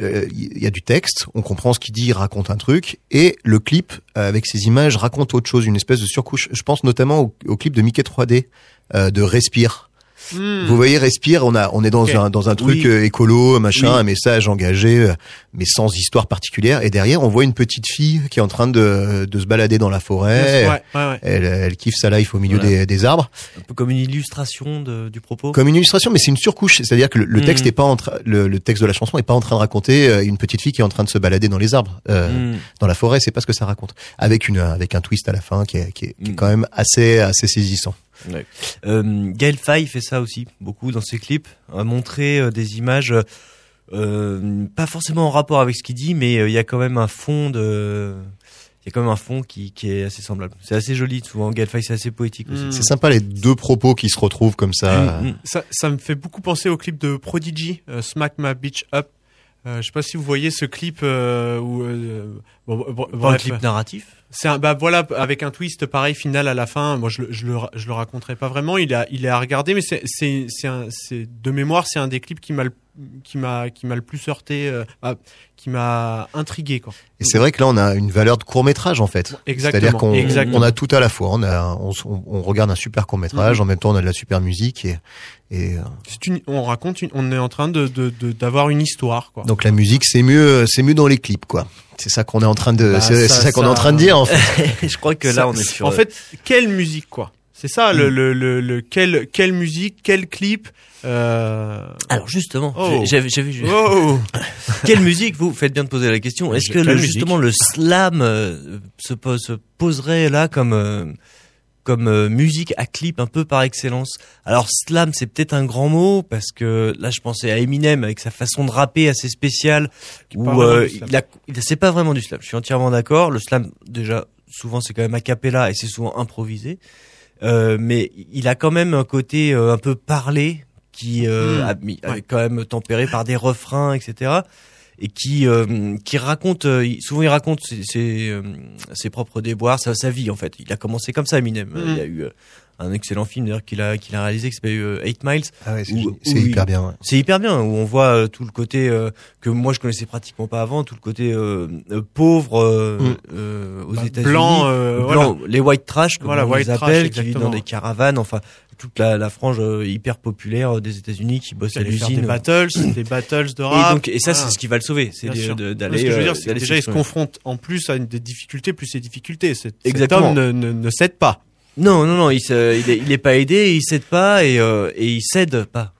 D: euh, il y a du texte, on comprend ce qu'il dit, il raconte un truc, et le clip avec ses images raconte autre chose, une espèce de surcouche. Je pense notamment au, au clip de Mickey 3D euh, de Respire.
E: Hmm.
D: Vous voyez Respire, on a on est dans un dans un truc
C: Oui.
D: euh, écolo, machin,
C: Oui.
D: un message engagé, euh, mais sans histoire particulière. Et derrière, on voit une petite fille qui est en train de de se balader dans la forêt.
E: Ouais, ouais, ouais.
D: Elle, elle kiffe sa life au milieu
C: Voilà.
D: des, des arbres.
C: Un peu comme une illustration de, du propos.
D: Comme une illustration, mais c'est une surcouche. C'est-à-dire que le, le
C: Mhm.
D: texte est pas en train, le, le texte de la chanson est pas en train de raconter euh, une petite fille qui est en train de se balader dans les arbres, euh,
C: Mm.
D: dans la forêt. C'est pas ce que ça raconte. Avec une, avec un twist à la fin qui est, qui est, qui est quand même assez, assez saisissant.
C: Ouais. Euh, Gaël Faye fait ça aussi beaucoup dans ses clips, à montrer euh, des images euh, pas forcément en rapport avec ce qu'il dit, mais euh, il y a quand même un fond de, il y a quand même un fond qui, qui est assez semblable. C'est assez joli, souvent Gaël Faye c'est assez poétique aussi.
D: C'est sympa les deux propos qui se retrouvent comme ça.
C: Mm, mm.
E: Ça, ça me fait beaucoup penser au clip de Prodigy, euh, Smack My Bitch Up. Euh, je sais pas si vous voyez ce clip euh, où euh, bon,
C: un clip narratif.
E: C'est un bah voilà avec un twist pareil final à la fin. Moi je le je le je le raconterai pas vraiment. Il a il est à regarder mais c'est c'est c'est de mémoire c'est un des clips qui m'a le- qui m'a qui m'a le plus heurté euh, ah, qui m'a intrigué quoi.
D: Et c'est vrai que là, on a une valeur de court métrage en fait.
E: Exactement,
D: C'est-à-dire qu'on on a tout à la fois. On a, on, on- regarde un super court métrage,
E: Mhm.
D: en même temps on a de la super musique et, et euh,
E: une on raconte une, on est en train de de de- d'avoir une histoire quoi.
D: donc la musique c'est mieux, c'est mieux dans les clips quoi. C'est ça qu'on est en train de,
E: Bah,
D: c'est
E: ça-
D: qu'on est en train de dire en fait.
C: Je crois que là
E: Ça-
C: on est sur.
E: En fait, quelle musique quoi? C'est ça
D: Mm.
E: le, le le le quelle quelle musique, quel clip euh...
C: alors justement,
E: Oh.
C: j'ai- j'avais j'avais
E: Oh
C: quelle musique vous faites bien de poser la question. Est-ce que le, justement le slam euh, se, pose- se poserait là comme euh, comme euh, musique à clip un peu par excellence Alors slam c'est peut-être un grand mot parce que là je pensais à Eminem avec sa façon de rapper assez spéciale où euh, il a c'est pas vraiment du slam. Je suis entièrement d'accord. Le slam déjà souvent c'est quand même a cappella et c'est souvent improvisé. Euh, mais il a quand même un côté euh, un peu parlé qui euh,
E: Mm.
C: a mis-
E: Ouais.
C: est quand même tempéré par des refrains, etc. Et qui euh, qui raconte euh, souvent il raconte ses ses, euh, ses propres déboires, sa, sa vie en fait. Il a commencé comme ça Eminem.
E: Mm.
C: Il a eu euh, un excellent film d'ailleurs qu'il a qu'il a réalisé qui s'appelle euh, Eight Miles.
D: Ah ouais, c'est
C: il-
D: hyper bien. ouais.
C: C'est hyper bien où on voit euh, tout le côté euh, que moi je connaissais pratiquement pas avant, tout le côté euh, euh, pauvre euh,
D: Mm.
C: euh, aux
E: Bah,
C: États-Unis,
E: blanc, euh,
C: Blanc, les white trash comme
E: Voilà,
C: on
E: white
C: les
E: trash,
C: appelle, qui vivent dans des caravanes, enfin toute la, la frange euh, hyper populaire des États-Unis qui bosse à
E: faire des
C: l'usine.
E: battles, des battles de
C: Et
E: rap.
C: donc et ça c'est ce qui va le sauver, c'est d'aller.
E: Ce que je veux
C: euh,
E: dire, c'est déjà, il se confronte en plus à une des difficultés, plus ses difficultés. Cet, cet
C: Exactement.
E: homme ne, ne, ne cède pas.
C: Non non non, il, se, il, est, il est pas aidé, il cède pas et euh, et il cède pas.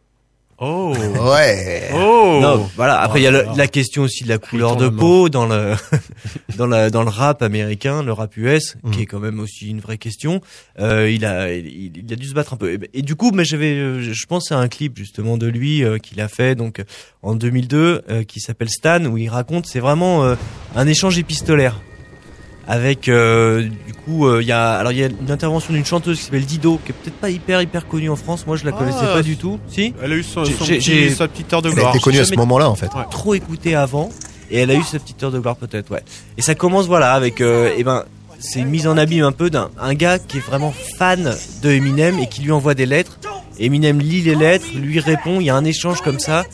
E: Oh.
D: Ouais.
E: Oh.
C: Non, voilà. Après, il y a
E: Oh,
C: le- la question aussi de la couleur de peau dans le dans la dans le rap américain, le rap US,
D: Mm.
C: qui est quand même aussi une vraie question. Euh, il a il, il a dû se battre un peu. Et, et du coup, mais j'avais, euh, je pense à un clip justement de lui euh, qu'il a fait donc en 2002, euh, qui s'appelle Stan, où il raconte, c'est vraiment euh, un échange épistolaire avec euh, du coup euh, il y a alors il y a une intervention d'une chanteuse qui s'appelle Dido qui est peut-être pas hyper hyper connue en France. Moi je la
E: Ah,
C: connaissais pas du tout. Si?
E: Elle a eu son, son petit- sa petite heure de
D: Elle a
E: gloire.
D: été connue à ce moment-là, en fait.
E: Ouais.
C: trop écouté avant. Et elle a eu sa petite heure de gloire peut-être ouais. Et ça commence voilà avec euh, eh ben c'est une mise en abîme un peu d'un un gars qui est vraiment fan de Eminem et qui lui envoie des lettres. Eminem lit les lettres lui répond. Il y a un échange comme ça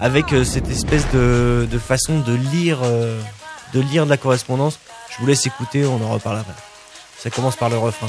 C: avec euh, cette espèce de, de façon de lire euh, de lire de la correspondance je vous laisse écouter on en reparle après. Ça commence par le refrain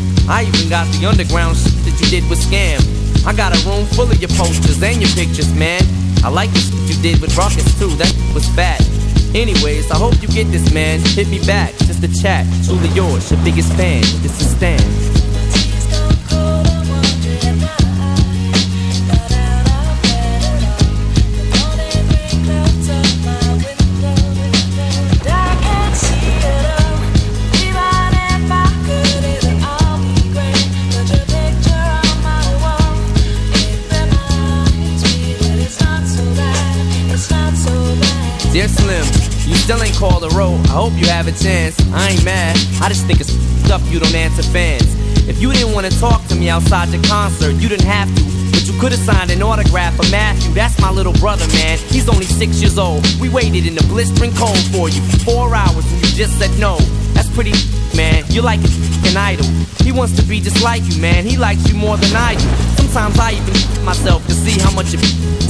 I: I even got the underground shit that you did with Scam. I got a room full of your posters and your pictures, man. I like the shit you did with Rockets too, that was fat. Anyways, I hope you get this, man. Hit me back, just a chat. Truly yours, your biggest fan. This is Stan. Still ain't road. I hope you have a chance. I ain't mad. I just think it's stuff you don't answer fans. If you didn't want to talk to me outside your concert, you didn't have to. But you could have signed an autograph for Matthew. That's my little brother, man. He's only six years old. We waited in the blistering cold for you for four hours and you just said no. That's pretty, man. You're like an idol. He wants to be just like you, man. He likes you more than I do. Sometimes I even myself to see how much it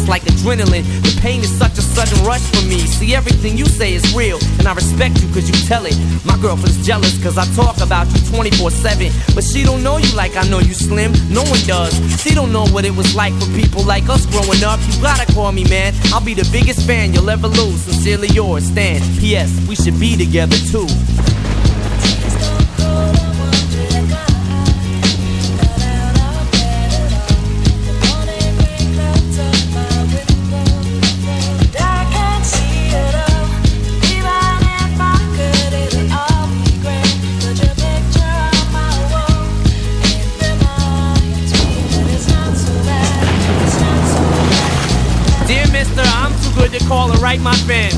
I: it's like adrenaline. The pain is such a sudden rush for me. See, everything you say is real, and I respect you cause you tell it. My girlfriend's jealous cause I talk about you 24 7. But she don't know you like I know you slim. No one does. She don't know what it was like for people like us growing up. You gotta call me, man. I'll be the biggest fan you'll ever lose. Sincerely yours, Stan. P.S. We should be together too. Write my fans.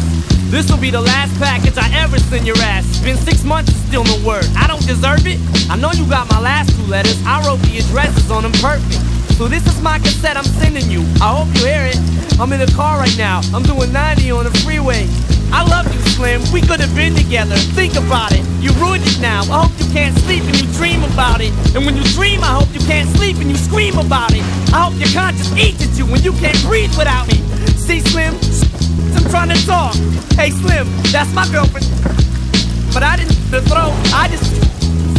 I: This will be the last package I ever send your ass. It's been six months and still no word. I don't deserve it. I know you got my last two letters. I wrote the addresses on them perfect. So this is my cassette I'm sending you. I hope you hear it. I'm in the car right now. I'm doing 90 on the freeway. I love you, Slim. We could have been together. Think about it. You ruined it now. I hope you can't sleep and you dream about it. And when you dream, I hope you can't sleep and you scream about it. I hope your conscience eats at you when you can't breathe without me. See, Slim? Hey, Slim, that's my girlfriend. But I didn't the throw. I just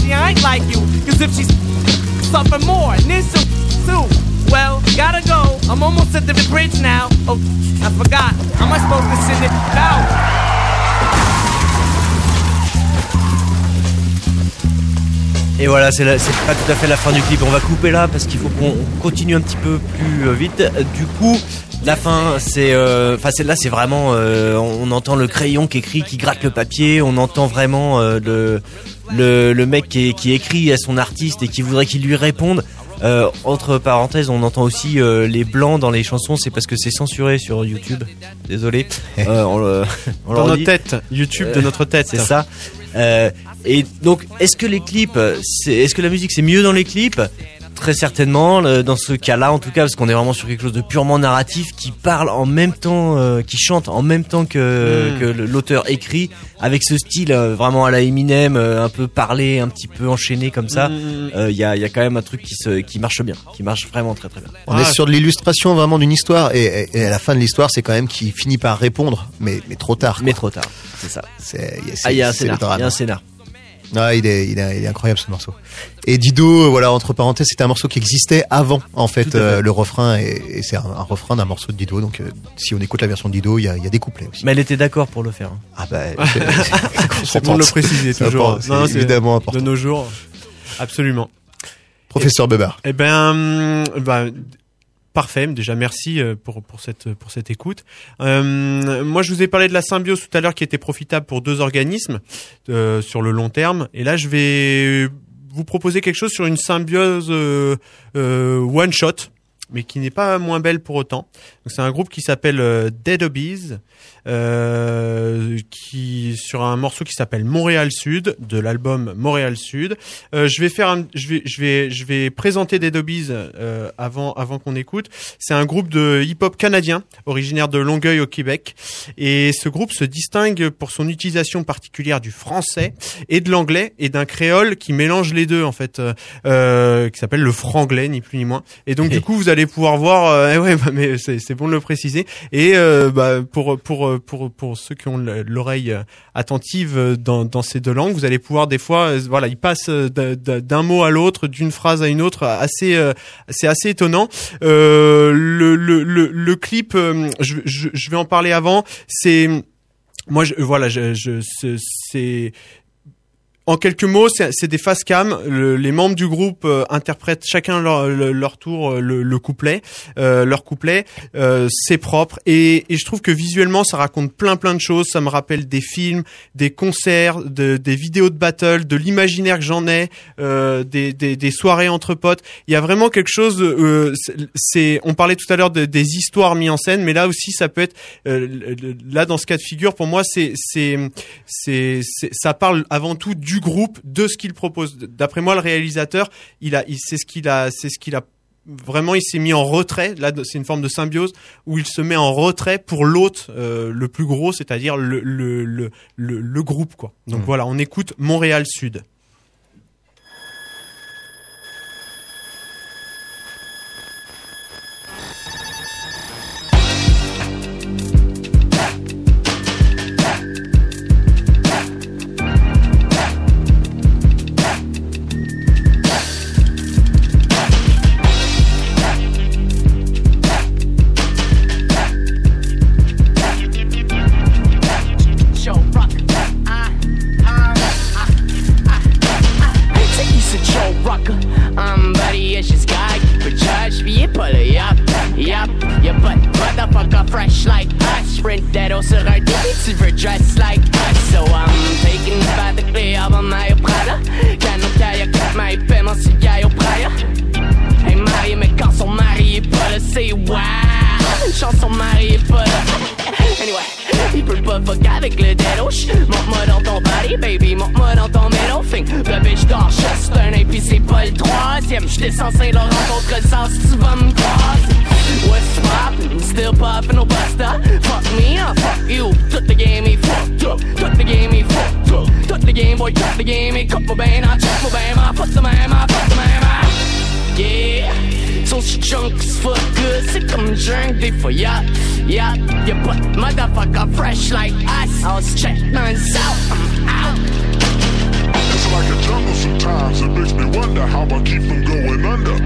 I: see I ain't like you. Cause if she's suffer more, and then. Well, gotta go. I'm almost at the bridge now. Oh, I forgot. Am I supposed to it?
C: Et voilà, c'est pas tout à fait la fin du clip. On va couper là parce qu'il faut qu'on continue un petit peu plus euh, vite. Du coup, la fin, c'est, euh, enfin, c'est là, c'est vraiment, euh, on entend le crayon qui écrit, qui gratte le papier. On entend vraiment euh, le, le le mec qui, qui écrit à son artiste et qui voudrait qu'il lui réponde. Euh, entre parenthèses, on entend aussi euh, les blancs dans les chansons. C'est parce que c'est censuré sur YouTube. Désolé. Euh, on le- on
E: Dans notre tête, YouTube de notre tête.
C: C'est ça. Euh, et donc, est-ce que les clips, est-ce que la musique c'est mieux dans les clips? Très certainement, dans ce cas-là en tout cas, parce qu'on est vraiment sur quelque chose de purement narratif qui parle en même temps, euh, qui chante en même temps que,
E: Mm.
C: que le- l'auteur écrit, avec ce style euh, vraiment à la Eminem, euh, un peu parlé, un petit peu enchaîné comme ça.
E: Mm.
C: Euh, Il y, a, il y a quand même un truc qui, se, qui marche bien, qui marche vraiment très très bien.
D: On est sur de l'illustration vraiment d'une histoire et, et- et à la fin de l'histoire, c'est quand même qu'il finit par répondre, mais, mais trop tard.
C: Mais trop tard, c'est ça.
D: C'est,
C: Ah, il y a un scénar,
D: Ah, il est, il est, il est incroyable ce morceau. Et Dido, euh, voilà, entre parenthèses, c'était un morceau qui existait avant, en fait, euh, le refrain, et, et c'est un, un refrain d'un morceau de Dido. Donc, euh, si on écoute la version de Dido, il y a, y a des couplets aussi.
C: Mais elle était d'accord pour le faire. hein.
D: Ah bah,
E: C'est bon de le préciser toujours.
D: c'est
E: c'est
D: évidemment important.
E: De nos jours. Absolument.
D: Professeur Bebar.
E: Eh ben, bah, parfait. Déjà, merci euh, pour pour cette pour cette écoute. Euh, moi, je vous ai parlé de la symbiose tout à l'heure, qui était profitable pour deux organismes euh, sur le long terme. Et là, je vais vous proposer quelque chose sur une symbiose one shot, mais qui n'est pas moins belle pour autant. Donc, c'est un groupe qui s'appelle euh, Dead Obies, euh, qui sur un morceau qui s'appelle Montréal Sud de l'album Montréal Sud. Euh, je vais faire, un, je vais, je vais, je vais présenter Dead Obies euh, avant, avant qu'on écoute. C'est un groupe de hip-hop canadien, originaire de Longueuil au Québec, et ce groupe se distingue pour son utilisation particulière du français et de l'anglais et d'un créole qui mélange les deux en fait, euh, euh, qui s'appelle le franglais ni plus ni moins. Et donc du coup vous allez pouvoir voir, euh, eh bah, mais c'est bon de le préciser. Et euh, bah, pour pour pour pour ceux qui ont l'oreille euh, attentive dans dans ces deux langues, vous allez pouvoir des fois, voilà, ils passent d'un- mot à l'autre, d'une phrase à une autre, assez c'est assez étonnant. Le, clip, je vais en parler avant. C'est moi, voilà, c'est en quelques mots, c'est des face cam. Le- les membres du groupe euh, interprètent chacun leur, le- leur tour euh, le, le couplet, euh, leur couplet. Euh, c'est propre et, et je trouve que visuellement, ça raconte plein plein de choses. Ça me rappelle des films, des concerts, de, des vidéos de battle, de l'imaginaire que j'en ai, euh, des, des, des soirées entre potes. Il y a vraiment quelque chose. euh, c'est- on parlait tout à l'heure de- des histoires mises en scène, mais là aussi, ça peut être là dans ce cas de figure. Pour moi, c'est c'est c'est- ça parle avant tout du groupe, de ce qu'il propose. D'après moi, le réalisateur, il a, il c'est ce qu'il a, c'est ce qu'il a vraiment il s'est mis en retrait là c'est une forme de symbiose où il se met en retrait pour l'autre euh, le plus gros c'est-à-dire le le, le le le groupe quoi donc
D: Mm.
E: voilà on écoute Montréal Sud
J: boy, tout the game, he cut my bane, I check my bane, I fuck the man, I fuck the man, I. Yeah. So she drunk as fuck good, sick I'm drink before ya, yeah, yeah, but motherfucker fresh like ice. I was checking out, I'm out.
K: It's like a jungle sometimes. It makes me wonder how I keep from going under.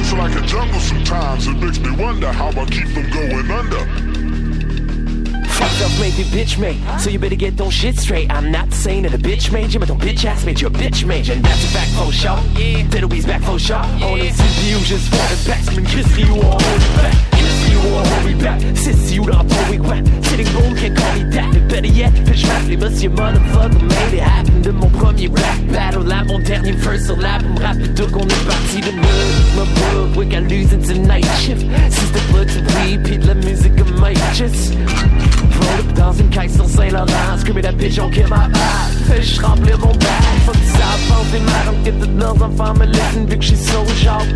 K: It's like a jungle sometimes. It makes me wonder how I keep from going under.
J: Fucked up made me bitch made, so you better get those shit straight. I'm not saying that a bitch made you, but don't bitch ass made you a bitch you. And that's a fact for sure. Yeah. Diddlebee's back for sure. On the CPU, just for the backsman, Chris, you all back. Chris, you don't it back. Sitting bull can't call me that. Better yet, bitch rap les motherfucker made it happen. De mon premier rap battle, là, mon dernier first sur l'album rapide qu'on est parti de mug. My book, we got losing tonight shift. Sister blood to weed, puis de la musique I might just. Roll up dans une caisse sur Saint-Laurent Screaming that bitch on kill my vibe Fais je remplir mon que ça avance des marins Que toutes leurs enfants me listen Vu que j'suis so sharp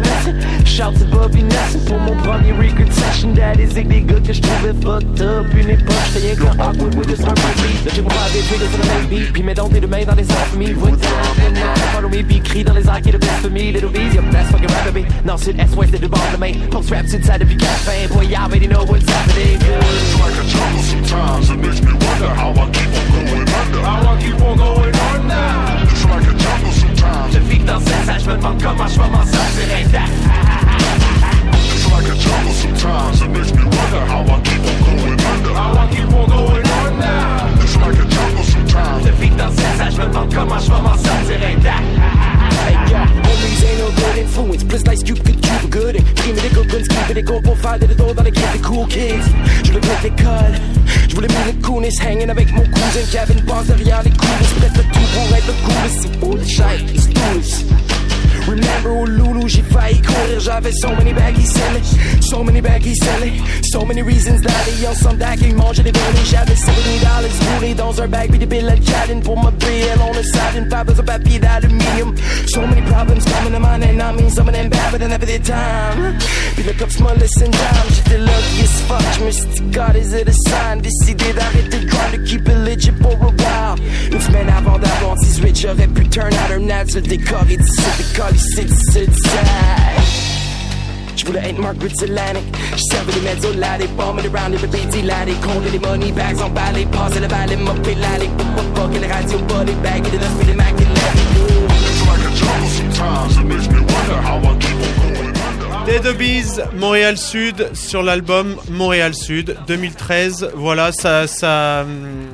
J: Shout to Bobby Nelson Pour mon premier record session Daddy zig des gars que j'trouvais fucked up. Une époque j'étais rien awkward with a smart beat Là j'ai mon des triggers sur le beat Puis mes dents et de main dans les airs for me. Voix down Follow me puis crie dans les airs qui est le best Little B's, yep that's fucking rap baby Non c'est S-West c'est de bord de main Post rap sur le side depuis café Boy y'all already know what's happening.
K: It's like a jungle sometimes. It makes me wonder how I keep on going under. How I keep on going under. It's like a
J: Je vis dans je me je vais m'en sortir
K: sometimes. Me
J: comment je vais m'en sortir faire des Je voulais Hanging avec mon cousin Kevin derrière les so many baggies selling, so many baggies selling, so many reasons d'aller ensemble d'accueil, manger des bonnies, j'avais 70 dollars. Bourrés dans un bag, puis des billes à chatting. Pour ma BL on the side, pas besoin de papier d'aluminium. So many problems coming to mind, and I mean some of them bad, but I never did time. Puis le cops m'a laissé down, j'étais lucky as fuck, je me God, is it a sign? Décidé d'arrêter le grind, to keep it legit for a while. Une semaine avant d'avoir 18, j'aurais pu turn out un ad sur le décor et d'ici décoller ici, d'ici, d'ici. Je voulais être Margaret Atlantic Je servais les mezzo là, les bombes around les répétés là, les comptes les money bags emballés, passer le balai, mopper là, les pop pop pop, les radios bas, les bags, et de neuf, les macs, et
K: It's like a jungle sometimes. It makes me wonder how I keep on going under.
E: Dead Obies, Montréal Sud, sur l'album Montréal Sud 2013. Voilà, ça, hum.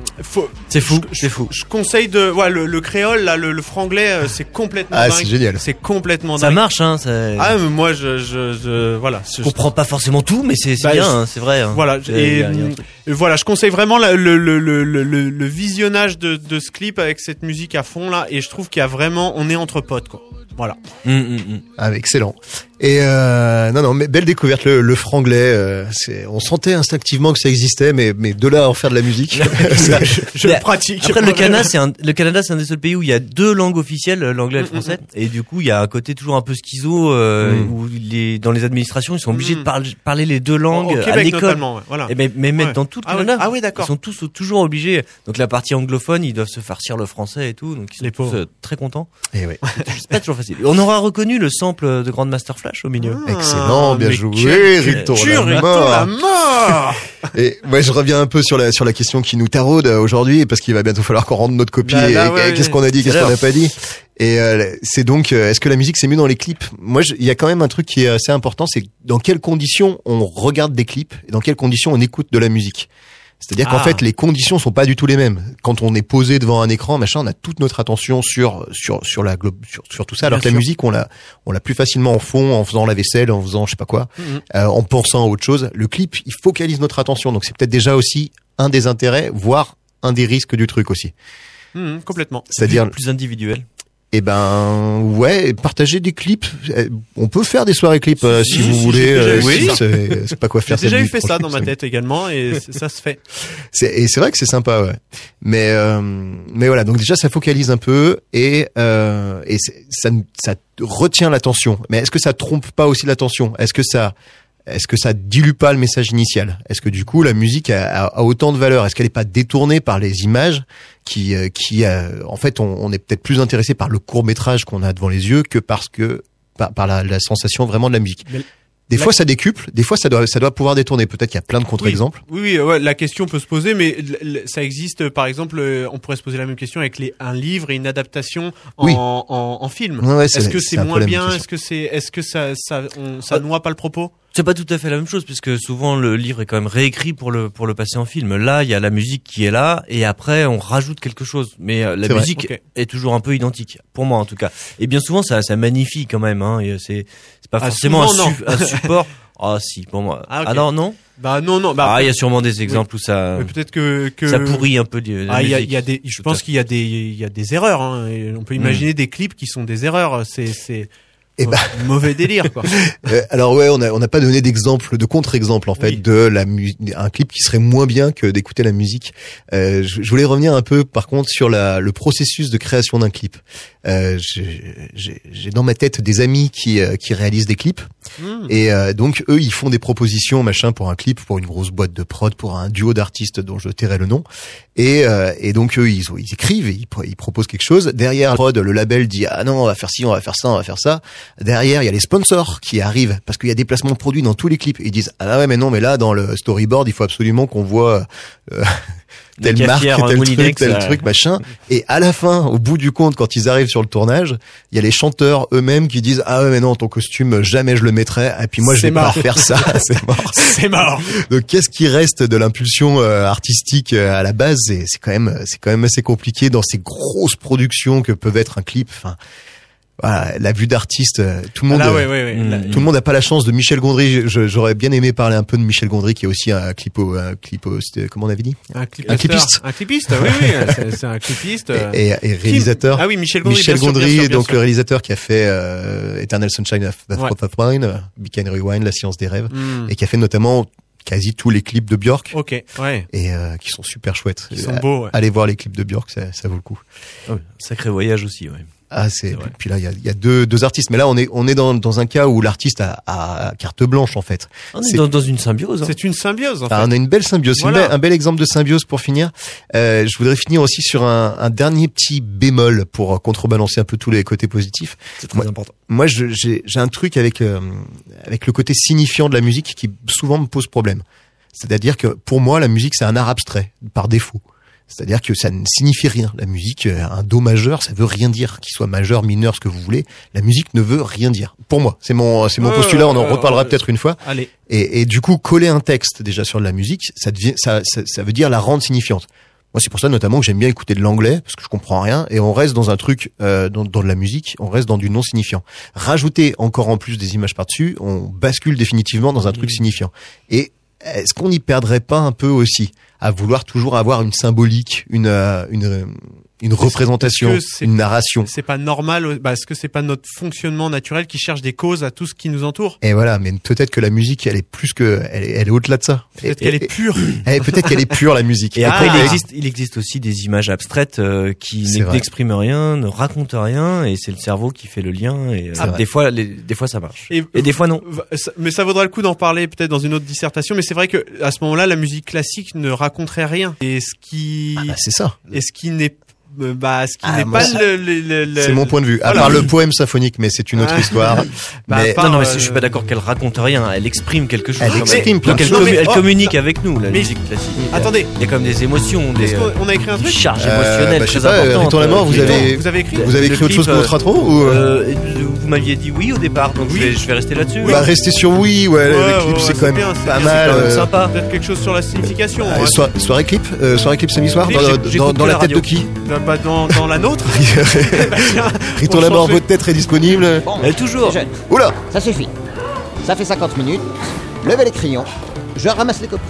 C: C'est fou,
E: je-
C: c'est fou.
E: Je conseille de, ouais, le, le créole, là, le, le franglais, euh, c'est complètement
D: Ah,
E: dingue.
D: c'est génial.
E: C'est complètement
C: Ça
E: dingue.
C: marche, hein. Ça...
E: Ah, mais moi, je, je, je voilà.
C: Je comprends pas forcément tout, mais c'est c'est
E: Bah,
C: bien, hein, c'est vrai. hein.
E: Voilà, et,
C: truc.
E: et voilà, je conseille vraiment la- le, le, le, le, le- le visionnage de, de ce clip avec cette musique à fond là, et je trouve qu'il y a vraiment, on est entre potes quoi. Voilà.
C: Hum, hum, hum.
D: Ah, excellent. Et euh, non, non, mais belle découverte le, le franglais. euh, c'est, on sentait instinctivement que ça existait, mais mais de là à en faire de la musique,
E: Je le pratique.
C: Après, le Canada, c'est un, le Canada, c'est un des seuls pays où il y a deux langues officielles, euh, l'anglais et le français. Et du coup, il y a un côté toujours un peu schizo, euh,
D: Mm.
C: où les, dans les administrations, ils sont obligés
E: Mm.
C: de parler, parler les deux langues
E: Au
C: à l'école.
E: notamment, ouais, voilà.
C: Et mais, mais
E: Ouais.
C: dans tout le
E: Ah oui, ah oui, d'accord.
C: Ils sont tous toujours obligés. Donc la partie anglophone, ils doivent se farcir le français et tout. Donc ils sont
E: Les
C: tous euh, très contents.
D: Et ouais.
C: C'est pas toujours facile. On aura reconnu le sample de Grandmaster Flash au milieu.
D: Excellent, bien joué, la mort Et moi, je reviens un peu sur la sur la question qui nous taraude euh, aujourd'hui, parce qu'il va bientôt falloir qu'on rende notre copie.
E: Bah,
D: et,
E: là,
D: et
E: ouais,
D: qu'est-ce
E: ouais.
D: qu'on a dit,
C: C'est
D: qu'est-ce qu'on n'a pas dit. Et euh, c'est donc, euh, est-ce que la musique c'est mieux dans les clips? Moi, je- il y a quand même un truc qui est assez important, c'est dans quelles conditions on regarde des clips et dans quelles conditions on écoute de la musique. C'est-à-dire qu'en
E: Ah.
D: fait, les conditions sont pas du tout les mêmes. Quand on est posé devant un écran, machin, on a toute notre attention sur sur sur la globe, sur, sur tout ça. Alors
E: Bien
D: que la musique, on l'a on l'a plus facilement en fond, en faisant la vaisselle, en faisant je sais pas quoi,
E: Mhm.
D: euh, en pensant à autre chose. Le clip, il focalise notre attention. Donc c'est peut-être déjà aussi un des intérêts, voire un des risques du truc aussi.
E: Hum, complètement.
D: C'est-à-dire
C: plus individuel.
D: Eh ben ouais, partager des clips. Euh, On peut faire des soirées clips euh, si,
E: si,
D: vous
E: si,
D: voulez.
E: j'ai
D: euh,
E: ça.
D: c'est pas quoi
E: J'ai
D: faire.
E: déjà eu fait ça dans ma tête également et ça se fait.
D: Et c'est vrai que c'est sympa, ouais. Mais euh, mais voilà, donc déjà ça focalise un peu et euh, et ça ça retient l'attention. Mais est-ce que ça trompe pas aussi l'attention? Est-ce que ça est-ce que ça dilue pas le message initial? Est-ce que du coup la musique a, a- a autant de valeur? Est-ce qu'elle est pas détournée par les images? Qui euh, qui euh, en fait on, on est peut-être plus intéressé par le court métrage qu'on a devant les yeux que parce que par, par la, la sensation vraiment de la musique.
E: Mais
D: Des
E: la-
D: fois ça décuple, des fois ça doit ça doit pouvoir détourner. Peut-être qu'il y a plein de contre-exemples.
E: Oui, oui, ouais, la question peut se poser, mais ça existe. Par exemple, euh, on pourrait se poser la même question avec les, un livre et une adaptation en,
D: Oui.
E: en, en film.
D: Ouais,
E: est-ce que
D: c'est
E: moins bien? Est-ce que c'est, est-ce que ça, ça, on, ça noie pas le propos?
C: C'est pas tout à fait la même chose puisque souvent le livre est quand même réécrit pour le pour le passer en film. Là, il y a la musique qui est là et après on rajoute quelque chose. Mais euh, la musique est toujours un peu identique pour moi en tout cas. Et bien souvent ça ça magnifie quand même. Hein, c'est c'est pas
E: Ah,
C: forcément
E: souvent,
C: un, su- un support. Ah si pour moi.
E: Ah.
C: Ah non non?
E: Bah non, non. Bah,
C: ah il y a sûrement des exemples où ça
E: peut-être que, que
C: ça pourrit un peu la
E: Ah, il y a, y a des, je pense qu'il y a des, il y a des erreurs. Hein, et on peut imaginer des clips qui sont des erreurs. C'est, c'est
D: Eh ben,
E: mauvais délire, quoi.
D: Euh, alors ouais, on a on n'a pas donné d'exemple, de contre-exemple en fait
E: Oui.
D: de la un clip qui serait moins bien que d'écouter la musique. Euh, je, je voulais revenir un peu par contre sur la, le processus de création d'un clip. Euh, j'ai- dans ma tête des amis qui euh, qui réalisent des clips
E: Hmm.
D: et euh, donc eux ils font des propositions machin pour un clip, pour une grosse boîte de prod, pour un duo d'artistes dont je tairai le nom. Et, euh, et donc eux ils, ils écrivent, et ils, ils proposent quelque chose. Derrière prod, le label dit ah non on va faire ci, on va faire ça, on va faire ça. Derrière il y a les sponsors qui arrivent parce qu'il y a des placements de produits dans tous les clips. Ils disent ah ouais mais non mais là dans le storyboard il faut absolument qu'on voit euh, telle marque,
C: cafetières,
D: tel truc, tel
C: euh.
D: truc machin. Et à la fin, au bout du compte, quand ils arrivent sur le tournage, il y a les chanteurs eux-mêmes qui disent ah ouais mais non ton costume jamais je le mettrais. Et puis moi je vais pas refaire ça, c'est mort.
E: C'est mort.
D: Donc qu'est-ce qui reste de l'impulsion euh, artistique euh, à la base? C'est c'est quand même c'est quand même assez compliqué dans ces grosses productions que peuvent être un clip. Enfin voilà, la vue d'artiste, euh, tout le
E: Ah
D: monde.
E: là,
D: euh,
E: ouais, ouais, ouais.
C: Mm.
E: Là,
D: tout le monde n'a pas la chance de Michel Gondry. J'aurais bien aimé parler un peu de Michel Gondry, qui est aussi un clipo, un clipo, comment on avait dit?
E: Un,
D: clipiste.
E: Un clipiste, oui, oui, c'est- un clipiste.
D: et, et- et réalisateur.
E: Ah oui, Michel Gondry.
D: Michel
E: bien sûr, bien
D: Gondry,
E: sûr, bien
D: donc
E: sûr.
D: le réalisateur qui a fait euh, Eternal Sunshine of the
E: Ouais.
D: Spotless Mind, Big and Rewind, La Science des rêves,
E: Hmm.
D: et qui a fait notamment quasi tous les clips de Björk,
E: Ok, ouais.
D: et euh, qui sont super chouettes.
E: Ils sont beaux, ouais.
D: Allez voir les clips de Björk, ça, ça vaut le coup.
C: Ah sacré voyage aussi. Ouais.
D: Ah, c'est. Puis là, il y a, il y a deux, deux artistes, mais là, on est, on est dans, dans un cas où l'artiste a, a carte blanche en fait.
C: On est,
D: C'est-
C: dans, dans une symbiose. hein.
E: C'est une symbiose, en
D: Enfin,
E: fait.
D: on a une belle symbiose, une belle- un bel exemple de symbiose pour finir. Euh, je voudrais finir aussi sur un, un dernier petit bémol pour euh, contrebalancer un peu tous les côtés positifs.
C: C'est très
D: Moi-
C: important.
D: Moi, je- j'ai j'ai un truc avec euh, avec le côté signifiant de la musique qui souvent me pose problème. C'est-à-dire que pour moi, la musique c'est un art abstrait par défaut. C'est-à-dire que ça ne signifie rien. La musique, euh, un do majeur, ça veut rien dire. Qu'il soit majeur, mineur, ce que vous voulez, la musique ne veut rien dire. Pour moi, c'est mon c'est mon
E: Ouais,
D: postulat. On en reparlera peut-être une fois.
E: Allez.
D: Et, et du coup, coller un texte déjà sur de la musique, ça devient, ça, ça, ça veut dire la rendre signifiante. Moi, c'est pour ça notamment que j'aime bien écouter de l'anglais parce que je comprends rien et on reste dans un truc euh, dans, dans de la musique, on reste dans du non signifiant. Rajouter encore en plus des images par-dessus, on bascule définitivement dans un truc signifiant. Et est-ce qu'on n'y perdrait pas un peu aussi à vouloir toujours avoir une symbolique, une euh, une une représentation,
E: est-ce que c'est-
D: une narration
E: C'est pas normal. Bah, est-ce que c'est pas notre fonctionnement naturel qui cherche des causes à tout ce qui nous entoure?
D: Et voilà, mais peut-être que la musique, elle est plus que, elle est, elle est au-delà de ça.
E: Peut-être
D: Et-
E: qu'elle
D: et-
E: est pure.
D: et peut-être qu'elle est pure la musique.
C: Et après,
E: Ah.
C: il existe, il existe aussi des images abstraites euh, qui n'expriment rien, ne racontent rien, et c'est le cerveau qui fait le lien. Et euh, des fois, les- des fois ça marche.
E: Et-
C: Et, des fois non.
E: Mais ça vaudra le coup d'en parler peut-être dans une autre dissertation. Mais c'est vrai que à ce moment-là, la musique classique ne raconterait rien. Et ce qui,
D: Ah bah, c'est ça.
E: et ce qui n'est, bah, ce qui
D: Ah,
E: n'est pas
D: ça-
E: le, le- le- le-
D: C'est mon point de vue. À
E: Voilà.
D: part le poème symphonique, mais c'est une autre
E: Ah.
D: histoire.
E: Bah,
D: mais
E: part,
C: non, non, mais
E: euh,
C: je suis pas d'accord qu'elle raconte rien. Elle exprime quelque chose.
D: Elle exprime plein
C: Donc
D: de
C: elle, commu-
E: oh,
C: communique avec nous, la
E: mais-
C: musique classique.
E: Attendez.
C: Il y a quand même des émotions, des
E: Est-ce qu'on on a écrit un
C: une
E: truc
C: charge
D: Euh,
C: émotionnelle
D: bah, je sais
C: très
D: pas, euh, Lamort, vous avez-
E: Vous avez écrit
D: vous avez écrit autre
C: clip,
D: chose que notre
C: euh,
D: intro ou euh,
C: Euh, vous m'aviez dit oui au départ, donc
E: Oui.
C: je, vais, je vais rester là-dessus.
D: bah, restez sur oui, ouais, le clip c'est quand même pas mal. euh,
C: sympa.
E: Peut-être quelque chose sur la signification.
D: euh,
E: hein.
D: so- soirée clip, euh, soirée clip samedi soir, dans, la tête de qui?
E: Bah, bah, dans, dans la nôtre. Bah, tiens,
D: votre tête est disponible.
A: Bon,
C: Et toujours.
A: les jeunes,
D: Oula
A: ça suffit. Ça fait 50 minutes. Levez les crayons. Je ramasse les copies.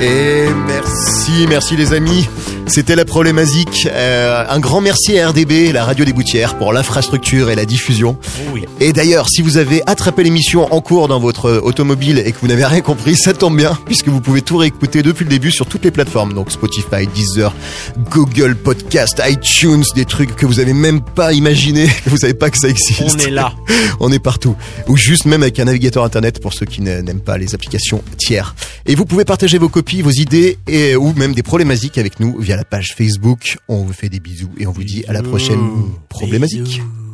D: Et merci, merci les amis. C'était la problématique. Euh, un grand merci à RDB, la radio des Boutières, pour l'infrastructure et la diffusion.
G: oui.
D: Et d'ailleurs, si vous avez attrapé l'émission en cours dans votre automobile et que vous n'avez rien compris, ça tombe bien, puisque vous pouvez tout réécouter depuis le début sur toutes les plateformes. Donc Spotify, Deezer, Google Podcast, iTunes, des trucs que vous avez même pas imaginé, que vous savez pas que ça existe.
G: On est là.
D: On est partout. Ou juste même avec un navigateur internet pour ceux qui n'a- n'aiment pas les applications tiers. Et vous pouvez partager vos copies, vos idées et ou même des problématiques avec nous via la page Facebook. On vous fait des bisous et on vous dit à la prochaine problématique.
G: Bisous.